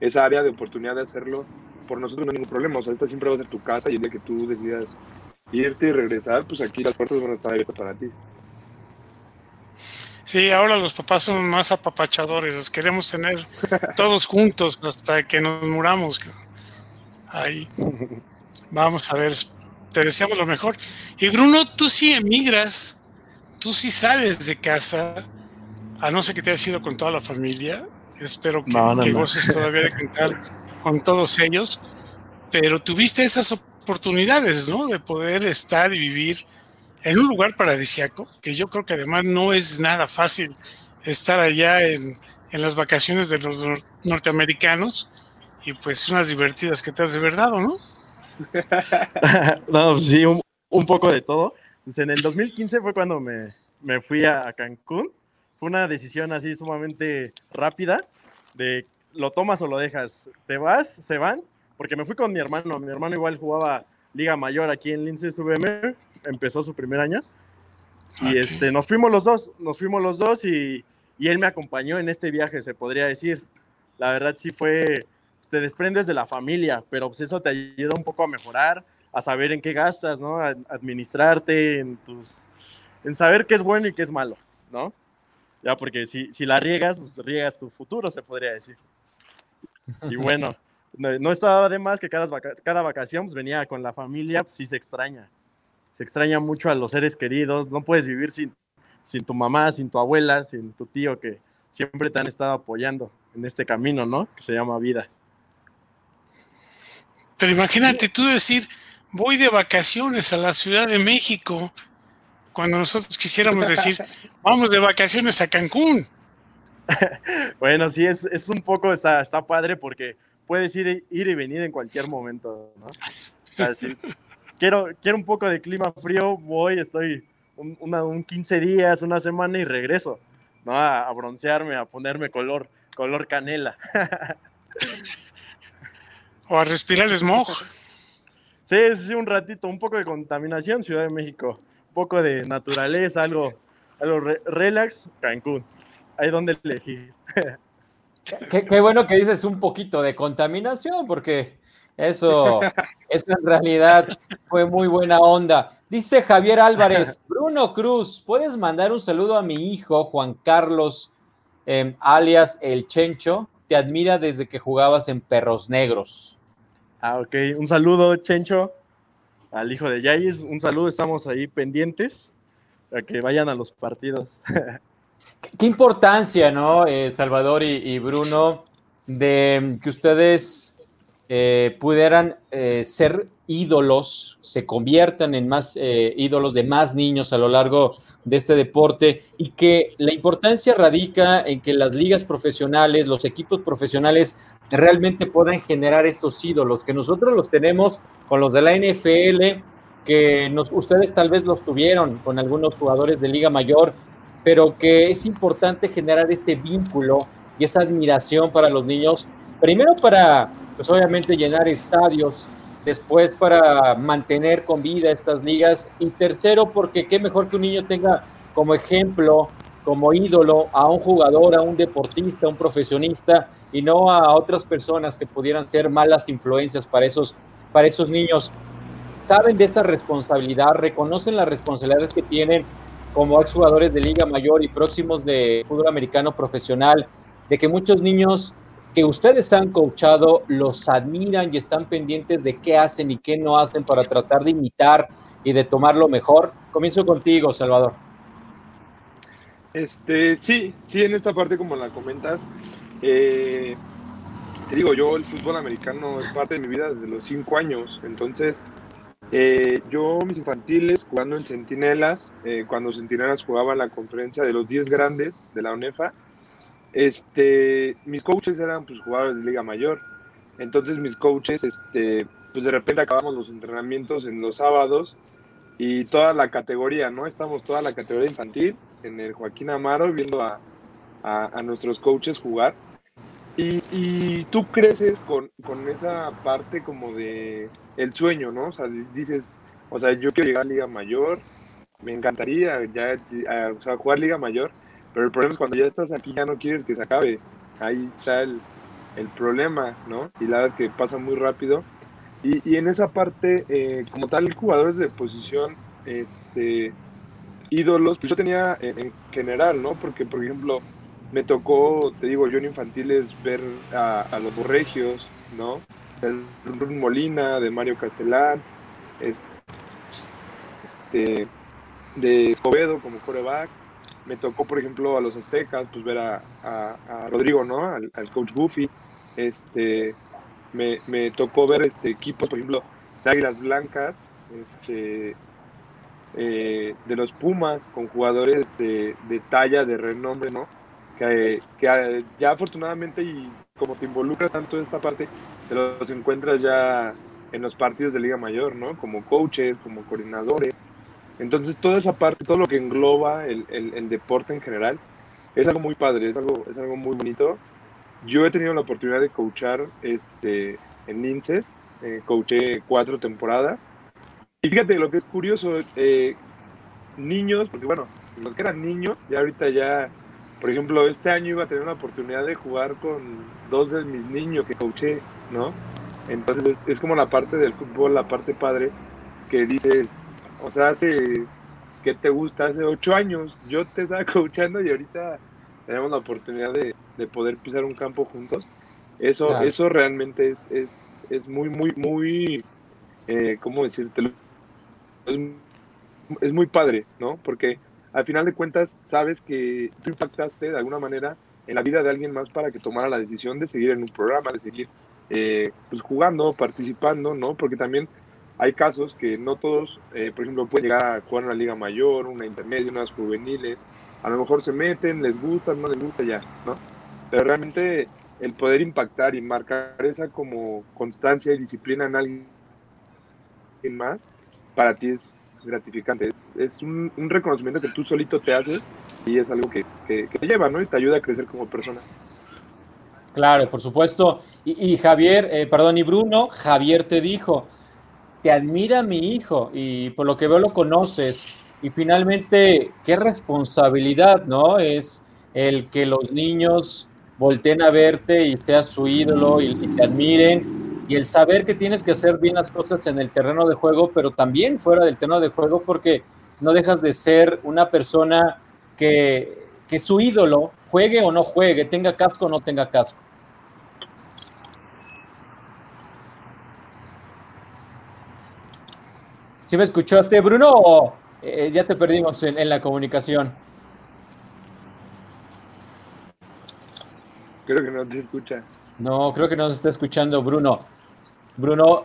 esa área de oportunidad de hacerlo, por nosotros no hay ningún problema. O sea, esta siempre va a ser tu casa y el día que tú decidas irte y regresar, pues aquí las puertas van a estar abiertas para ti.
Sí, ahora los papás son más apapachadores, los queremos tener todos juntos hasta que nos muramos. Ahí. Vamos a ver, te deseamos lo mejor. Y Bruno, tú sí emigras, tú sí sales de casa, a no ser que te hayas ido con toda la familia. Espero que, no, no, que goces todavía de contar con todos ellos, pero tuviste esas oportunidades, ¿no? De poder estar y vivir en un lugar paradisiaco, que yo creo que además no es nada fácil estar allá en, en las vacaciones de los norteamericanos y pues unas divertidas que te has de verdad, ¿no?
no, sí, un, un, poco de todo. Pues en el 2015 fue cuando me, me fui a, a, Cancún. Fue una decisión así sumamente rápida de lo tomas o lo dejas. Te vas, se van, porque me fui con mi hermano. Mi hermano igual jugaba Liga Mayor aquí en Lince VM empezó su primer año. Y okay. este, nos fuimos los dos, nos fuimos los dos y, y, él me acompañó en este viaje, se podría decir. La verdad sí fue, te desprendes de la familia, pero pues eso te ayuda un poco a mejorar, a saber en qué gastas, ¿no? A administrarte, en tus, en saber qué es bueno y qué es malo, ¿no? Ya, porque si, si la riegas, pues riegas tu futuro, se podría decir. Y bueno, no, estaba de más que cada, cada vacación pues, venía con la familia, pues sí se extraña. Se extraña mucho a los seres queridos, no puedes vivir sin, sin tu mamá, sin tu abuela, sin tu tío que siempre te han estado apoyando en este camino, ¿no? Que se llama vida.
Pero imagínate tú decir, voy de vacaciones a la Ciudad de México, cuando nosotros quisiéramos decir, vamos de vacaciones a Cancún.
bueno, sí, es, es un poco, está, está padre porque puedes ir, ir y venir en cualquier momento, ¿no? Quiero, quiero un poco de clima frío, voy, estoy un, un 15 días, una semana y regreso, ¿no? A, a broncearme, a ponerme color, color canela.
o a respirar smog.
Sí, sí, un ratito, un poco de contaminación, Ciudad de México, un poco de naturaleza, algo, algo relax, Cancún. Hay donde elegir.
Qué, bueno que dices un poquito de contaminación, porque eso, eso en realidad fue muy buena onda. Dice Javier Álvarez, Bruno Cruz, ¿puedes mandar un saludo a mi hijo Juan Carlos, em, alias El Chencho? Te admira desde que jugabas en Perros Negros.
Ah, ok. Un saludo, Chencho, al hijo de Yayis. Un saludo, estamos ahí pendientes para que vayan a los partidos.
Qué importancia, ¿no, eh, Salvador y, Bruno, de que ustedes eh, pudieran eh, ser ídolos, se conviertan en más ídolos de más niños a lo largo de este deporte y que la importancia radica en que las ligas profesionales, los equipos profesionales realmente puedan generar esos ídolos, que nosotros los tenemos con los de la NFL, que ustedes tal vez los tuvieron con algunos jugadores de Liga Mayor, pero que es importante generar ese vínculo y esa admiración para los niños, primero para, pues obviamente, llenar estadios, después para mantener con vida estas ligas y tercero porque qué mejor que un niño tenga como ejemplo, como ídolo a un jugador, a un deportista, a un profesionista y no a otras personas que pudieran ser malas influencias para esos, para esos niños. Saben de esa responsabilidad, reconocen la responsabilidad que tienen como exjugadores de Liga Mayor y próximos de fútbol americano profesional, de que muchos niños que ustedes han coachado los admiran y están pendientes de qué hacen y qué no hacen para tratar de imitar y de tomar lo mejor. Comienzo contigo, Salvador.
Este, sí, sí, en esta parte como la comentas, eh, te digo, yo el fútbol americano es parte de mi vida desde los cinco años, entonces eh, yo mis infantiles jugando en Centinelas, eh, cuando Centinelas jugaba la conferencia de los 10 grandes de la UNEFA, este, mis coaches eran pues jugadores de Liga Mayor. Entonces mis coaches, este, pues de repente acabamos los entrenamientos en los sábados y toda la categoría, ¿no? Estamos toda la categoría infantil en el Joaquín Amaro viendo a, a, nuestros coaches jugar. Y, y tú creces con, con, esa parte como de el sueño, ¿no? O sea, dices, o sea, yo quiero llegar a Liga Mayor, me encantaría ya o sea, jugar Liga Mayor, pero el problema es cuando ya estás aquí, ya no quieres que se acabe. Ahí está el, el problema, ¿no? Y la verdad es que pasa muy rápido. Y, y en esa parte, eh, como tal, jugadores de posición, este, ídolos, pues yo tenía en, general, ¿no? Porque, por ejemplo, me tocó, te digo, yo en infantiles ver a, los Borregios, ¿no? El Run Molina, de Mario Castellán, este, de Escobedo como coreback, me tocó, por ejemplo, a los aztecas, pues ver a, Rodrigo, ¿no? Al, coach Goofy. Este, me, me, tocó ver este equipos, por ejemplo, de Águilas Blancas, este, eh, de los Pumas, con jugadores de, de, talla, de renombre, ¿no? Que, que ya afortunadamente, y como te involucra tanto esta parte, te los encuentras ya en los partidos de Liga Mayor, ¿no? Como coaches, como coordinadores. Entonces, toda esa parte, todo lo que engloba el, el, deporte en general, es algo muy padre, es algo, es algo muy bonito. Yo he tenido la oportunidad de coachar este, en Linces, eh, coaché cuatro temporadas. Y fíjate lo que es curioso, eh, niños, porque bueno, los que eran niños, ya ahorita ya, por ejemplo, este año iba a tener la oportunidad de jugar con dos de mis niños que coaché, ¿no? Entonces es, como la parte del fútbol, la parte padre, que dices, o sea, hace que te gusta, hace ocho años yo te estaba coachando y ahorita tenemos la oportunidad de, poder pisar un campo juntos. Eso, eso realmente es, es, es muy, muy, muy, eh, ¿cómo decirte? Es, es muy padre, ¿no? Porque al final de cuentas sabes que tú impactaste de alguna manera en la vida de alguien más para que tomara la decisión de seguir en un programa, de seguir eh, pues jugando, participando, ¿no? Porque también hay casos que no todos, eh, por ejemplo, pueden llegar a jugar una liga mayor, una intermedia, unas juveniles, a lo mejor se meten, les gusta, no les gusta ya, ¿no? Pero realmente el poder impactar y marcar esa como constancia y disciplina en alguien más, para ti es gratificante, es, un, reconocimiento que tú solito te haces y es algo que, te lleva, ¿no? Y te ayuda a crecer como persona.
Claro, por supuesto. Y, Javier, eh, perdón, y Bruno, Javier te dijo, te admira mi hijo y por lo que veo lo conoces. Y finalmente, qué responsabilidad, ¿no? Es el que los niños volteen a verte y seas su ídolo y, y, te admiren. Y el saber que tienes que hacer bien las cosas en el terreno de juego, pero también fuera del terreno de juego, porque no dejas de ser una persona que, que su ídolo, juegue o no juegue, tenga casco o no tenga casco. ¿Sí me escuchaste, Bruno, o eh, ya te perdimos en, la comunicación?
Creo que no te escucha.
No, creo que no se está escuchando Bruno. Bruno.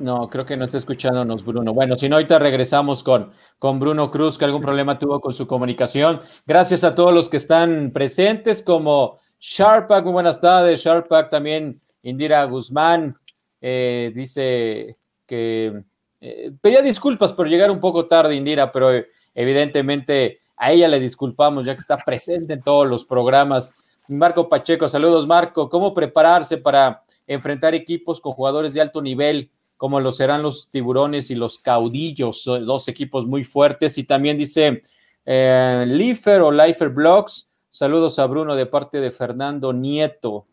No, creo que no está escuchándonos Bruno. Bueno, si no, ahorita regresamos con, con Bruno Cruz, que algún problema tuvo con su comunicación. Gracias a todos los que están presentes, como Sharpak, muy buenas tardes, Sharpak, también Indira Guzmán, eh, dice que eh, pedía disculpas por llegar un poco tarde, Indira, pero eh, evidentemente a ella le disculpamos ya que está presente en todos los programas. Marco Pacheco, saludos Marco. ¿Cómo prepararse para enfrentar equipos con jugadores de alto nivel como lo serán los tiburones y los caudillos, dos equipos muy fuertes? Y también dice eh, o Lifer Blogs, saludos a Bruno de parte de Fernando Nieto,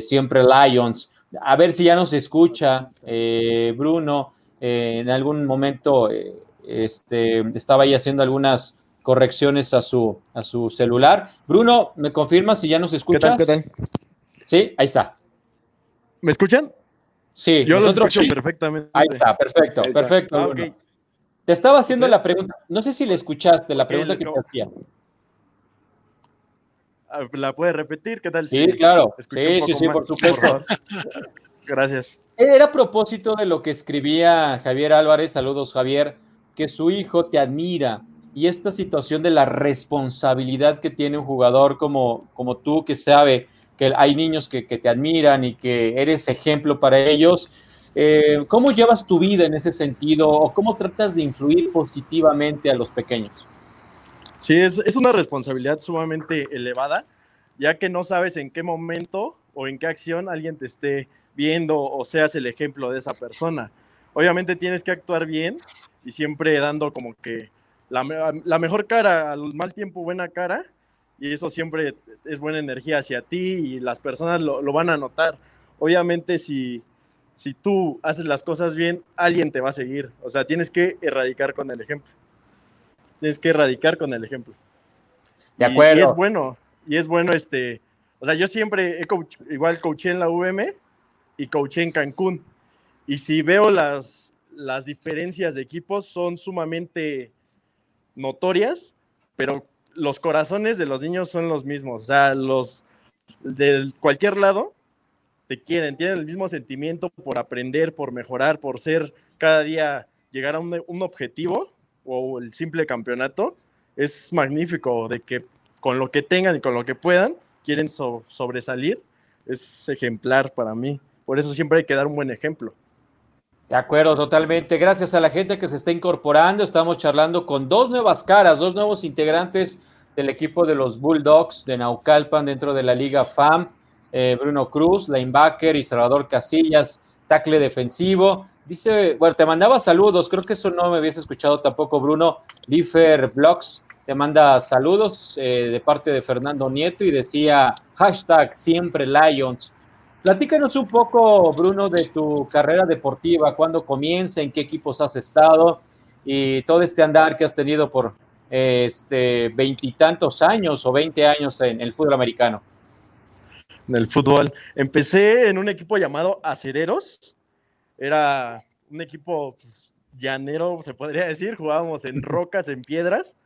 siempre Lions a ver si ya nos escucha eh, Bruno. Eh, en algún momento eh, este, estaba ahí haciendo algunas correcciones a su, a su celular. Bruno, ¿me confirma si ya nos escuchas? ¿Qué tal? Sí, ahí está.
¿Me escuchan?
Sí,
yo lo escucho perfectamente.
Ahí está, perfecto, perfecto. Ah, te estaba haciendo la pregunta, no sé si le escuchaste la pregunta que te hacía.
Ah, ¿La puede repetir? ¿Qué tal?
Sí, claro. Sí, sí, sí, por supuesto.
Gracias.
Era a propósito de lo que escribía Javier Álvarez, saludos Javier, que su hijo te admira y esta situación de la responsabilidad que tiene un jugador como, como tú, que sabe que hay niños que, te admiran y que eres ejemplo para ellos. Eh, ¿Cómo llevas tu vida en ese sentido o cómo tratas de influir positivamente a los pequeños?
Sí, es, es, una responsabilidad sumamente elevada, ya que no sabes en qué momento o en qué acción alguien te esté viendo o seas el ejemplo de esa persona. Obviamente tienes que actuar bien y siempre dando como que la, la mejor cara, al mal tiempo buena cara, y eso siempre es buena energía hacia ti y las personas lo, lo van a notar. Obviamente si, si tú haces las cosas bien, alguien te va a seguir. O sea, tienes que erradicar con el ejemplo tienes que erradicar con el ejemplo.
De acuerdo.
Y, es bueno, y es bueno este, o sea, yo siempre he igual coaché en la UM y coaché en Cancún. Y si veo las, las diferencias de equipos son sumamente notorias, pero los corazones de los niños son los mismos. O sea, los de cualquier lado te quieren, tienen el mismo sentimiento por aprender, por mejorar, por ser cada día llegar a un, un objetivo o el simple campeonato, es magnífico de que con lo que tengan y con lo que puedan, quieren sobresalir, es ejemplar para mí. Por eso siempre hay que dar un buen ejemplo.
De acuerdo, totalmente. Gracias a la gente que se está incorporando. Estamos charlando con dos nuevas caras, dos nuevos integrantes del equipo de los Bulldogs de Naucalpan dentro de la Liga FAM. Eh, Bruno Cruz, linebacker y Salvador Casillas, tackle defensivo. Dice, bueno, te mandaba saludos, creo que eso no me habías escuchado tampoco, Bruno. Lifer Blogs te manda saludos eh, de parte de Fernando Nieto y decía hashtag siempre Lions. Platícanos un poco, Bruno, de tu carrera deportiva, cuándo comienza, en qué equipos has estado y todo este andar que has tenido por este veintitantos años o veinte años en el fútbol americano.
En el fútbol. Empecé en un equipo llamado Acereros. Era un equipo pues, llanero, se podría decir. Jugábamos en rocas, en piedras.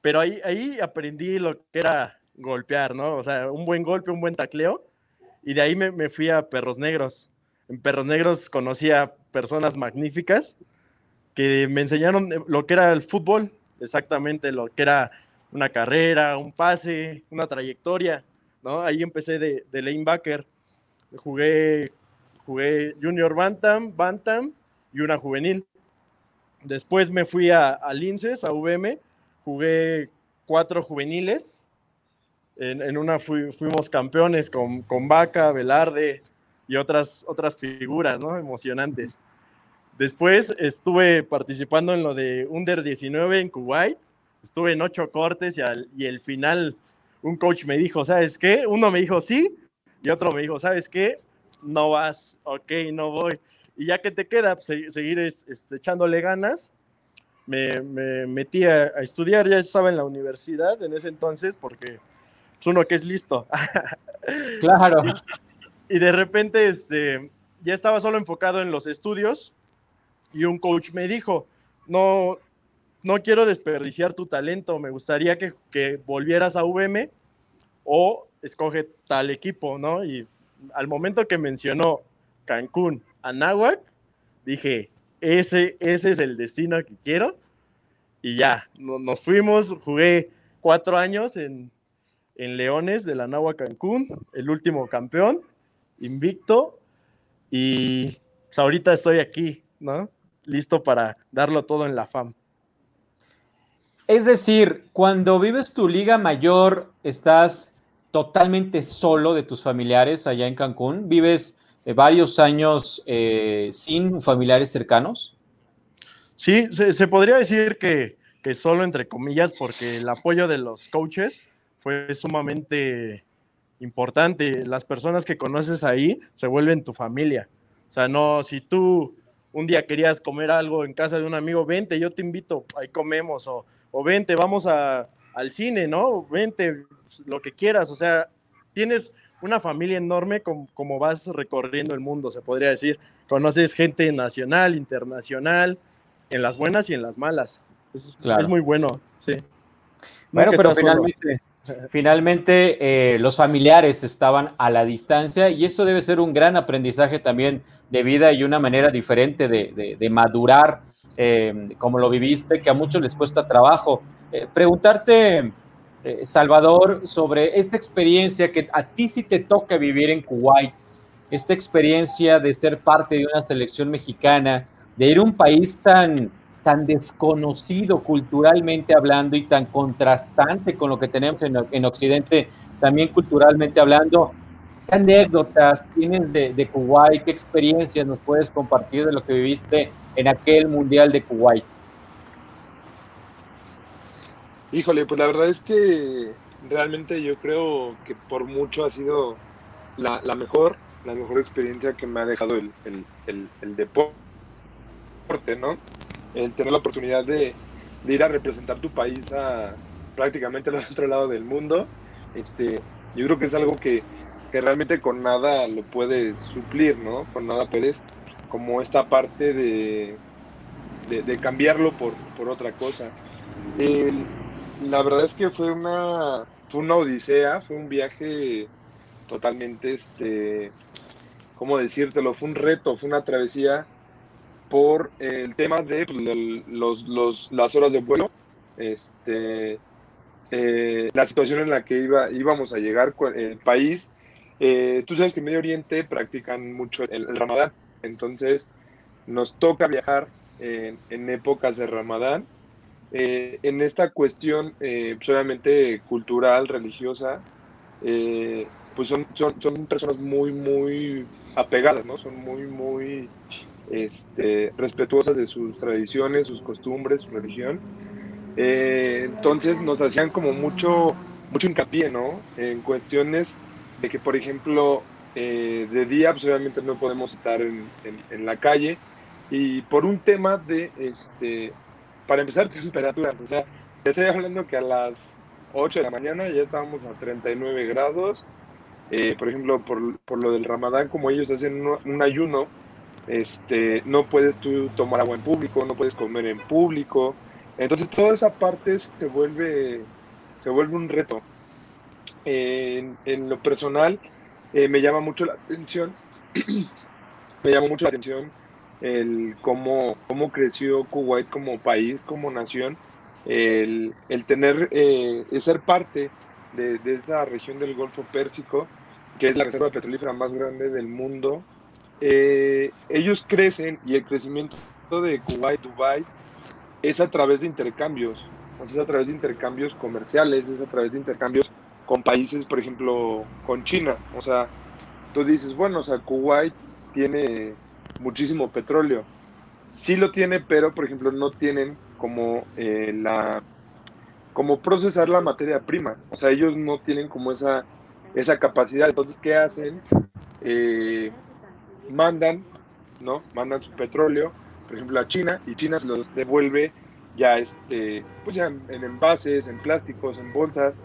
Pero ahí, ahí aprendí lo que era golpear, ¿no? O sea, un buen golpe, un buen tacleo y de ahí me, fui a Perros Negros. En Perros Negros conocí a personas magníficas que me enseñaron lo que era el fútbol, exactamente lo que era una carrera, un pase, una trayectoria, ¿no? Ahí empecé de, de lanebacker. Jugué, jugué Junior Bantam, Bantam y una juvenil. Después me fui a, a Linces, a VM, jugué cuatro juveniles en, una fuimos campeones con, con, Vaca, Velarde y otras, otras figuras ¿no? emocionantes. Después estuve participando en lo de Under 19 en Kuwait. Estuve en ocho cortes y, al, y el final un coach me dijo, ¿sabes qué? Uno me dijo sí y otro me dijo, ¿sabes qué? No vas, ok, no voy. Y ya que te queda, pues, seguir este, echándole ganas. Me, me metí a, a, estudiar, ya estaba en la universidad en ese entonces porque uno que es listo.
Claro.
Y, de repente este, ya estaba solo enfocado en los estudios y un coach me dijo, no, no quiero desperdiciar tu talento, me gustaría que, que volvieras a VM o escoge tal equipo, ¿no? Y al momento que mencionó Cancún, Anáhuac, dije, ese, ese es el destino que quiero. Y ya, nos fuimos, jugué cuatro años en, en Leones de la Nahua Cancún, el último campeón, invicto, y pues, ahorita estoy aquí, ¿no? Listo para darlo todo en la FAM.
Es decir, cuando vives tu liga mayor, estás totalmente solo de tus familiares allá en Cancún, vives eh, varios años eh, sin familiares cercanos.
Sí, se, podría decir que, que, solo entre comillas, porque el apoyo de los coaches fue sumamente importante. Las personas que conoces ahí se vuelven tu familia. O sea, no, si tú un día querías comer algo en casa de un amigo, vente, yo te invito, ahí comemos, o, o vente, vamos a, al cine, ¿no? Vente, lo que quieras, o sea, tienes una familia enorme como, como, vas recorriendo el mundo, se podría decir. Conoces gente nacional, internacional, en las buenas y en las malas. Es, es muy bueno, sí.
Bueno, pero finalmente, Finalmente, eh, los familiares estaban a la distancia y eso debe ser un gran aprendizaje también de vida y una manera diferente de, madurar, eh, como lo viviste, que a muchos les cuesta trabajo. Eh, preguntarte, Salvador, sobre esta experiencia que a ti sí te toca vivir en Kuwait, esta experiencia de ser parte de una selección mexicana, de ir a un país tan tan desconocido culturalmente hablando y tan contrastante con lo que tenemos en, Occidente, también culturalmente hablando. ¿Qué anécdotas tienes de, de, Kuwait? ¿Qué experiencias nos puedes compartir de lo que viviste en aquel Mundial de Kuwait?
Híjole, pues la verdad es que realmente yo creo que por mucho ha sido la, mejor, la mejor experiencia que me ha dejado el, el, el deporte, ¿no? el tener la oportunidad de, ir a representar tu país a prácticamente al otro lado del mundo, este, yo creo que es algo que, realmente con nada lo puedes suplir, ¿no? Con nada puedes, como esta parte de, de, cambiarlo por, otra cosa. la verdad es que fue una, fue una odisea, fue un viaje totalmente, este, ¿cómo decírtelo? Fue un reto, fue una travesía por el tema de pues, los, las horas de vuelo, este, eh, la situación en la que iba, íbamos a llegar el país. Eh, tú sabes que en Medio Oriente practican mucho el, Ramadán, entonces nos toca viajar en, épocas de Ramadán. Eh, en esta cuestión, solamente cultural, religiosa, pues son, son, son personas muy, muy apegadas, ¿no? Son muy, muy este, respetuosas de sus tradiciones, sus costumbres, su religión. Eh, entonces nos hacían como mucho, mucho hincapié, ¿no? En cuestiones de que, por ejemplo, Eh, de día, pues obviamente no podemos estar en, en, la calle. Y por un tema de, este, para empezar, temperaturas. O sea, ya estoy hablando que a las 8 de la mañana ya estábamos a 39 grados. Eh, por ejemplo, por, por, lo del ramadán, como ellos hacen un, ayuno, este, no puedes tú tomar agua en público, no puedes comer en público. Entonces toda esa parte se vuelve, se vuelve un reto. En, lo personal, eh, me llama mucho la atención, me llama mucho la atención el cómo, cómo creció Kuwait como país, como nación, el, el tener, eh, ser parte de, de, esa región del Golfo Pérsico, que es la reserva petrolífera más grande del mundo. Eh, ellos crecen y el crecimiento de Kuwait, Dubai, es a través de intercambios, es a través de intercambios comerciales, es a través de intercambios con países, por ejemplo, con China. O sea, tú dices, bueno, o sea, Kuwait tiene muchísimo petróleo. Sí lo tiene, pero, por ejemplo, no tienen como eh, la como procesar la materia prima. O sea, ellos no tienen como esa, esa capacidad. Entonces, ¿qué hacen? Eh, mandan, ¿no? Mandan su petróleo, por ejemplo, a China, y China se los devuelve ya, este, pues ya en envases, en plásticos, en bolsas,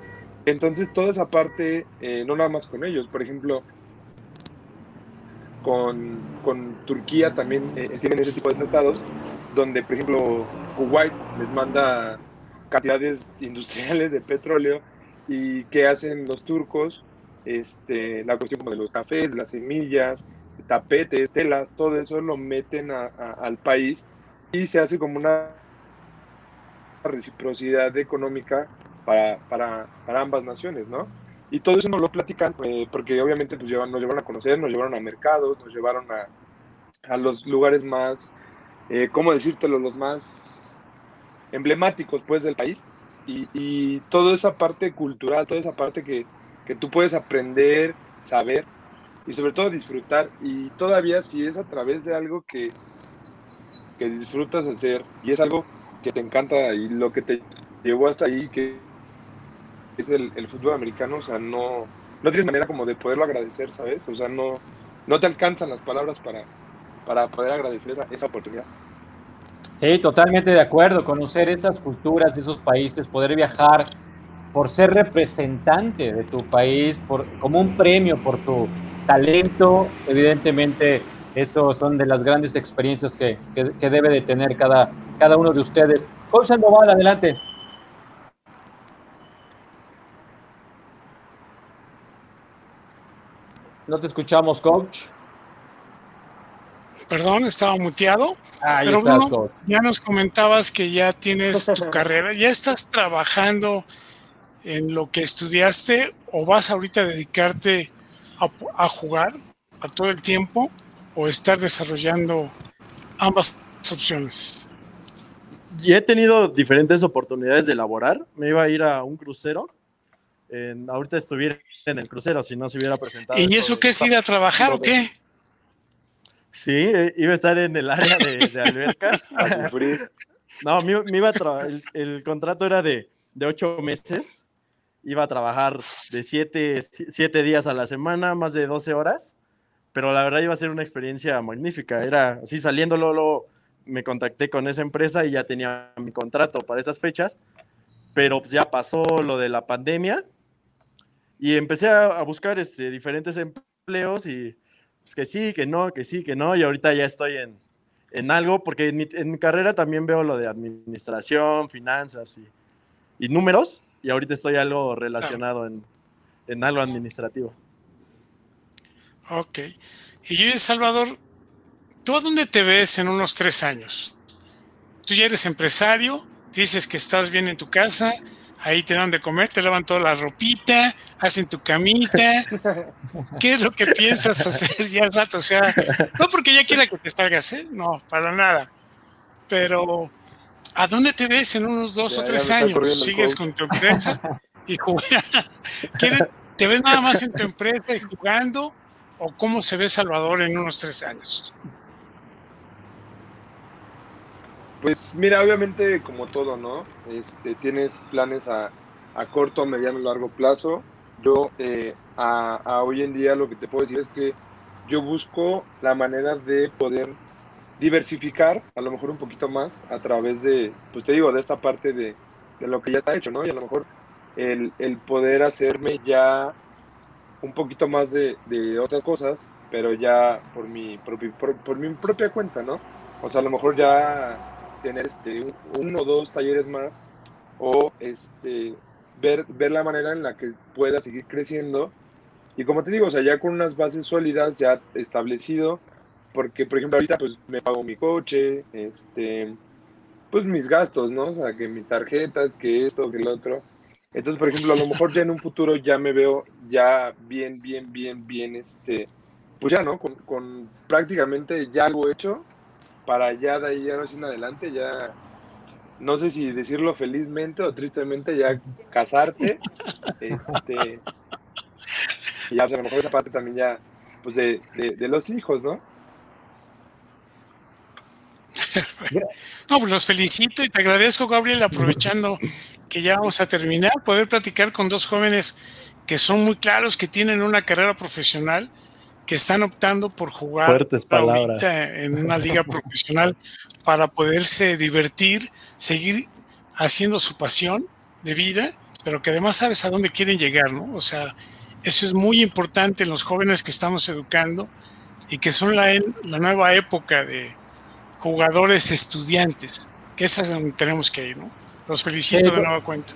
entonces, toda esa parte, eh, no nada más con ellos, por ejemplo, con, Turquía también eh, tienen ese tipo de tratados, donde, por ejemplo, Kuwait les manda cantidades industriales de petróleo y qué hacen los turcos, este, la cuestión como de los cafés, las semillas, tapetes, telas, todo eso lo meten al país y se hace como una reciprocidad económica para, para, para ambas naciones, ¿no? Y todo eso nos lo platican, eh, porque obviamente pues, llevan, nos llevaron a conocer, nos llevaron a mercados, nos llevaron a, a los lugares más, eh, ¿cómo decírtelo?, los más emblemáticos pues del país. Y, y, toda esa parte cultural, toda esa parte que, que tú puedes aprender, saber y sobre todo disfrutar. Y todavía si es a través de algo que, que disfrutas hacer y es algo que te encanta y lo que te llevó hasta ahí, que es el, fútbol americano, o sea, no, no tienes manera como de poderlo agradecer, ¿sabes? O sea, no, no te alcanzan las palabras para, para poder agradecer esa, oportunidad.
Sí, totalmente de acuerdo, conocer esas culturas de esos países, poder viajar por ser representante de tu país, por, como un premio por tu talento, evidentemente eso son de las grandes experiencias que, que, debe de tener cada, cada uno de ustedes. Coach Sandoval, adelante. No te escuchamos, coach.
Perdón, estaba muteado. pero bueno, ya nos comentabas que ya tienes tu carrera, ya estás trabajando en lo que estudiaste o vas ahorita a dedicarte a, jugar a todo el tiempo o estar desarrollando ambas opciones.
Y he tenido diferentes oportunidades de elaborar. Me iba a ir a un crucero ahorita estuviera en el crucero si no se hubiera presentado.
¿Y eso qué es ir a trabajar o qué?
Sí, eh, iba a estar en el área de, albercas. no, me, iba a el, contrato era de, de, ocho meses. Iba a trabajar de siete, siete días a la semana, más de 12 horas. Pero la verdad iba a ser una experiencia magnífica. Era así saliendo, luego me contacté con esa empresa y ya tenía mi contrato para esas fechas. Pero pues ya pasó lo de la pandemia y empecé a, buscar este, diferentes empleos y pues que sí, que no, que sí, que no. Y ahorita ya estoy en, en algo, porque en mi, en mi, carrera también veo lo de administración, finanzas y, y números. Y ahorita estoy algo relacionado en, en, algo administrativo.
Ok. Y yo, Salvador, ¿tú a dónde te ves en unos tres años? Tú ya eres empresario, dices que estás bien en tu casa, ahí te dan de comer, te lavan toda la ropita, hacen tu camita. ¿Qué es lo que piensas hacer ya al rato? O sea, no porque ya quiera que te salgas, ¿eh? No, para nada. Pero, ¿a dónde te ves en unos dos o tres años? ¿Sigues con tu empresa y jugando? ¿Te ves nada más en tu empresa y jugando? ¿O cómo se ve Salvador en unos tres años?
Pues mira, obviamente como todo, ¿no? Este, tienes planes a, a corto, mediano, largo plazo. yo eh, a, hoy en día lo que te puedo decir es que yo busco la manera de poder diversificar a lo mejor un poquito más a través de, pues te digo, de esta parte de, lo que ya está hecho, ¿no? Y a lo mejor el, poder hacerme ya un poquito más de, otras cosas, pero ya por mi, por, por, mi propia cuenta, ¿no? O sea, a lo mejor ya tener este, uno o dos talleres más o este, ver, ver la manera en la que pueda seguir creciendo. Y como te digo, o sea, ya con unas bases sólidas, ya establecido, porque por ejemplo ahorita pues me pago mi coche, este, pues mis gastos, ¿no? O sea, que mis tarjetas, que esto, que el otro. Entonces, por ejemplo, a lo mejor ya en un futuro ya me veo ya bien, bien, bien, bien, este, pues ya, ¿no? Con, con prácticamente ya algo hecho para ya de ahí ya en adelante ya no sé si decirlo felizmente o tristemente, ya casarte, este, y ya, pues, a lo mejor esa parte también ya, pues de, de, los hijos, ¿no?
No, pues los felicito y te agradezco, Gabriel, aprovechando que ya vamos a terminar, poder platicar con dos jóvenes que son muy claros, que tienen una carrera profesional que están optando por jugar en una liga profesional para poderse divertir, seguir haciendo su pasión de vida, pero que además sabes a dónde quieren llegar, ¿no? O sea, eso es muy importante en los jóvenes que estamos educando y que son la, la nueva época de jugadores estudiantes, que esa es donde tenemos que ir, ¿no? Los felicito de nueva cuenta.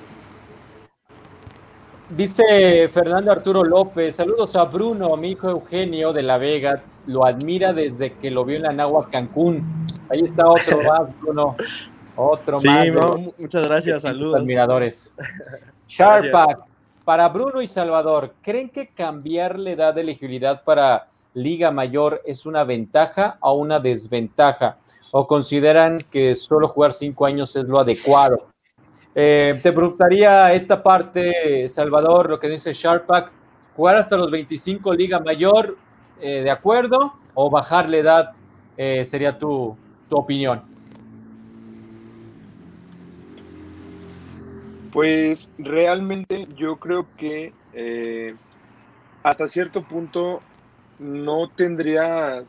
Dice Fernando Arturo López, saludos a Bruno, mi hijo Eugenio de la Vega, lo admira desde que lo vio en la Nahua Cancún. Ahí está otro más, Bruno. Otro más.
Sí, muchas gracias, saludos.
Admiradores. Sharpak, para Bruno y Salvador, ¿creen que cambiar la edad de elegibilidad para Liga Mayor es una ventaja o una desventaja? ¿O consideran que solo jugar cinco años es lo adecuado? Eh, te preguntaría esta parte, Salvador, lo que dice Sharpak, jugar hasta los 25 Liga Mayor, eh, ¿de acuerdo? ¿O bajar la edad eh, sería tu, tu, opinión?
Pues realmente yo creo que hasta cierto punto no tendría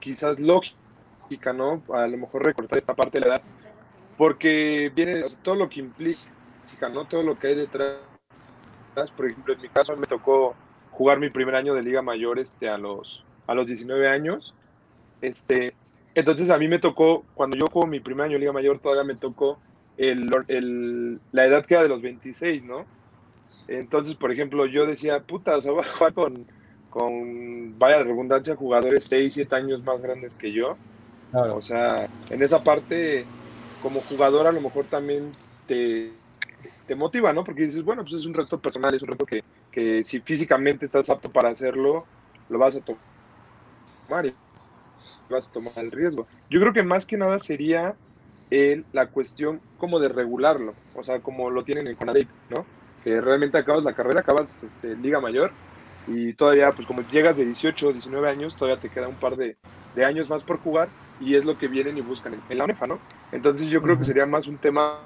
quizás lógica, ¿no? A lo mejor recortar esta parte de la edad porque viene todo lo que implica, ¿no? Todo lo que hay detrás. Por ejemplo, en mi caso me tocó jugar mi primer año de Liga Mayor este, a, los, a los 19 años. Este, entonces a mí me tocó, cuando yo juego mi primer año de Liga Mayor, todavía me tocó el, el, la edad que era de los 26, ¿no? Entonces, por ejemplo, yo decía, puta, o sea, voy a jugar con, con vaya redundancia, jugadores 6, 7 años más grandes que yo. O sea, en esa parte como jugador a lo mejor también te, te motiva, ¿no? Porque dices, bueno, pues es un reto personal, es un reto que, que si físicamente estás apto para hacerlo, lo vas a tomar y vas a tomar el riesgo. Yo creo que más que nada sería el, la cuestión como de regularlo, o sea, como lo tienen en Conadip, ¿no? Que realmente acabas la carrera, acabas este, Liga Mayor y todavía, pues como llegas de 18 o 19 años, todavía te queda un par de, de años más por jugar y es lo que vienen y buscan en, la UNEFA, ¿no? Entonces yo creo que sería más un tema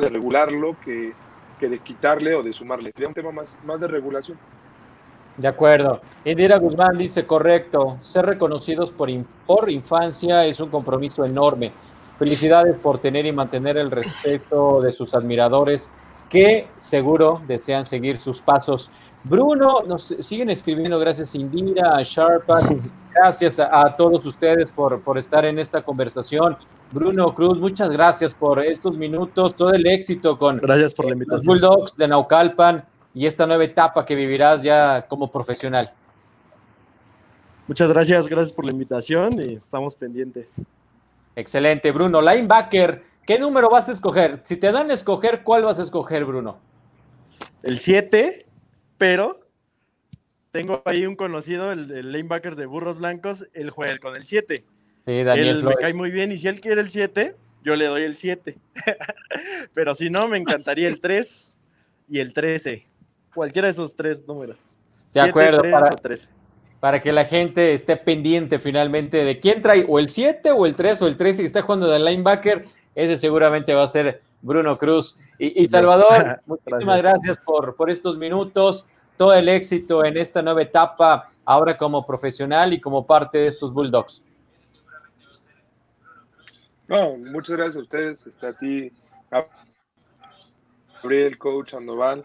de regularlo que, que, de quitarle o de sumarle. Sería un tema más, más de regulación.
De acuerdo. Indira Guzmán dice, correcto, ser reconocidos por, por infancia es un compromiso enorme. Felicidades por tener y mantener el respeto de sus admiradores que seguro desean seguir sus pasos. Bruno, nos siguen escribiendo, gracias Indira, a Sharpa, gracias a, todos ustedes por, por, estar en esta conversación. Bruno Cruz, muchas gracias por estos minutos, todo el éxito con
gracias por la invitación.
los Bulldogs de Naucalpan y esta nueva etapa que vivirás ya como profesional.
Muchas gracias, gracias por la invitación y estamos pendientes.
Excelente, Bruno. Linebacker, ¿qué número vas a escoger? Si te dan a escoger, ¿cuál vas a escoger, Bruno?
El 7, pero tengo ahí un conocido, el, el lanebacker de Burros Blancos, él juega con el 7.
Sí, Daniel
él me cae muy bien y si él quiere el 7, yo le doy el 7. Pero si no, me encantaría el 3 y el 13. Cualquiera de esos tres números.
De acuerdo, para, para, que la gente esté pendiente finalmente de quién trae o el 7 o el 3 o el 13 y está jugando de linebacker, ese seguramente va a ser Bruno Cruz. Y, Salvador, muchísimas gracias, por, por estos minutos, todo el éxito en esta nueva etapa, ahora como profesional y como parte de estos Bulldogs.
No, muchas gracias a ustedes, está a ti, Gabriel, coach Andoval,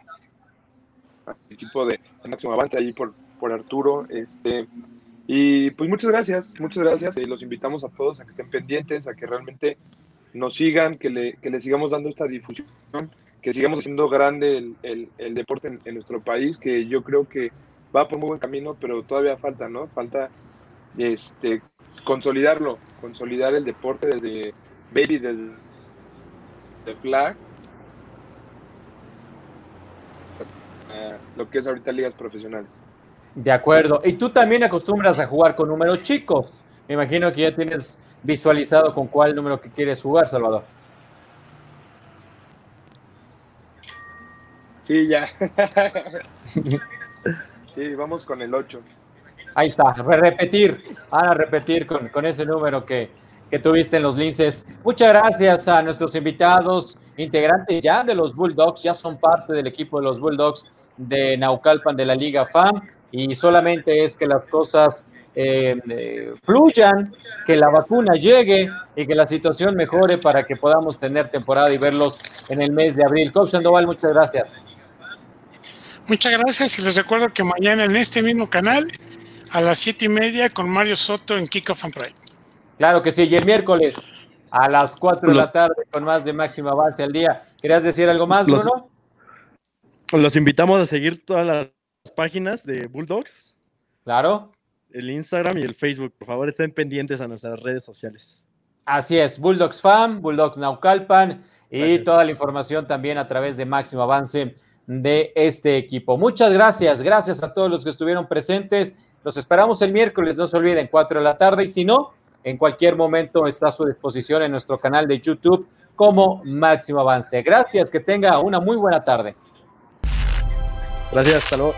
al equipo de Máximo Avance ahí por, por Arturo, este, y pues muchas gracias, muchas gracias. Y los invitamos a todos a que estén pendientes, a que realmente nos sigan, que le, que le sigamos dando esta difusión, que sigamos haciendo grande el, el, deporte en, nuestro país, que yo creo que va por muy buen camino, pero todavía falta, ¿no? Falta este consolidarlo, consolidar el deporte desde Baby, desde de Flag, hasta lo que es ahorita ligas profesionales.
De acuerdo. Y tú también acostumbras a jugar con números chicos. Me imagino que ya tienes visualizado con cuál número que quieres jugar, Salvador.
Sí, ya. sí, vamos con el 8.
Ahí está, repetir, a repetir con, con ese número que, que tuviste en los linces. Muchas gracias a nuestros invitados, integrantes ya de los Bulldogs, ya son parte del equipo de los Bulldogs de Naucalpan de la Liga FAM y solamente es que las cosas eh, eh, fluyan, que la vacuna llegue y que la situación mejore para que podamos tener temporada y verlos en el mes de abril. Coach Sandoval, muchas gracias.
Muchas gracias y les recuerdo que mañana en este mismo canal a las siete y media con Mario Soto en Kickoff and Pride.
Claro que sí, y el miércoles a las cuatro de la tarde con más de máxima base al día. ¿Querías decir algo más, Bruno?
los invitamos a seguir todas las páginas de Bulldogs.
Claro.
El Instagram y el Facebook. Por favor, estén pendientes a nuestras redes sociales.
Así es, Bulldogs Fan, Bulldogs Naucalpan y toda la información también a través de Máximo Avance de este equipo. Muchas gracias, gracias a todos los que estuvieron presentes. Los esperamos el miércoles, no se olviden, 4 de la tarde y si no, en cualquier momento está a su disposición en nuestro canal de YouTube como Máximo Avance. Gracias, que tenga una muy buena tarde.
Gracias, hasta luego.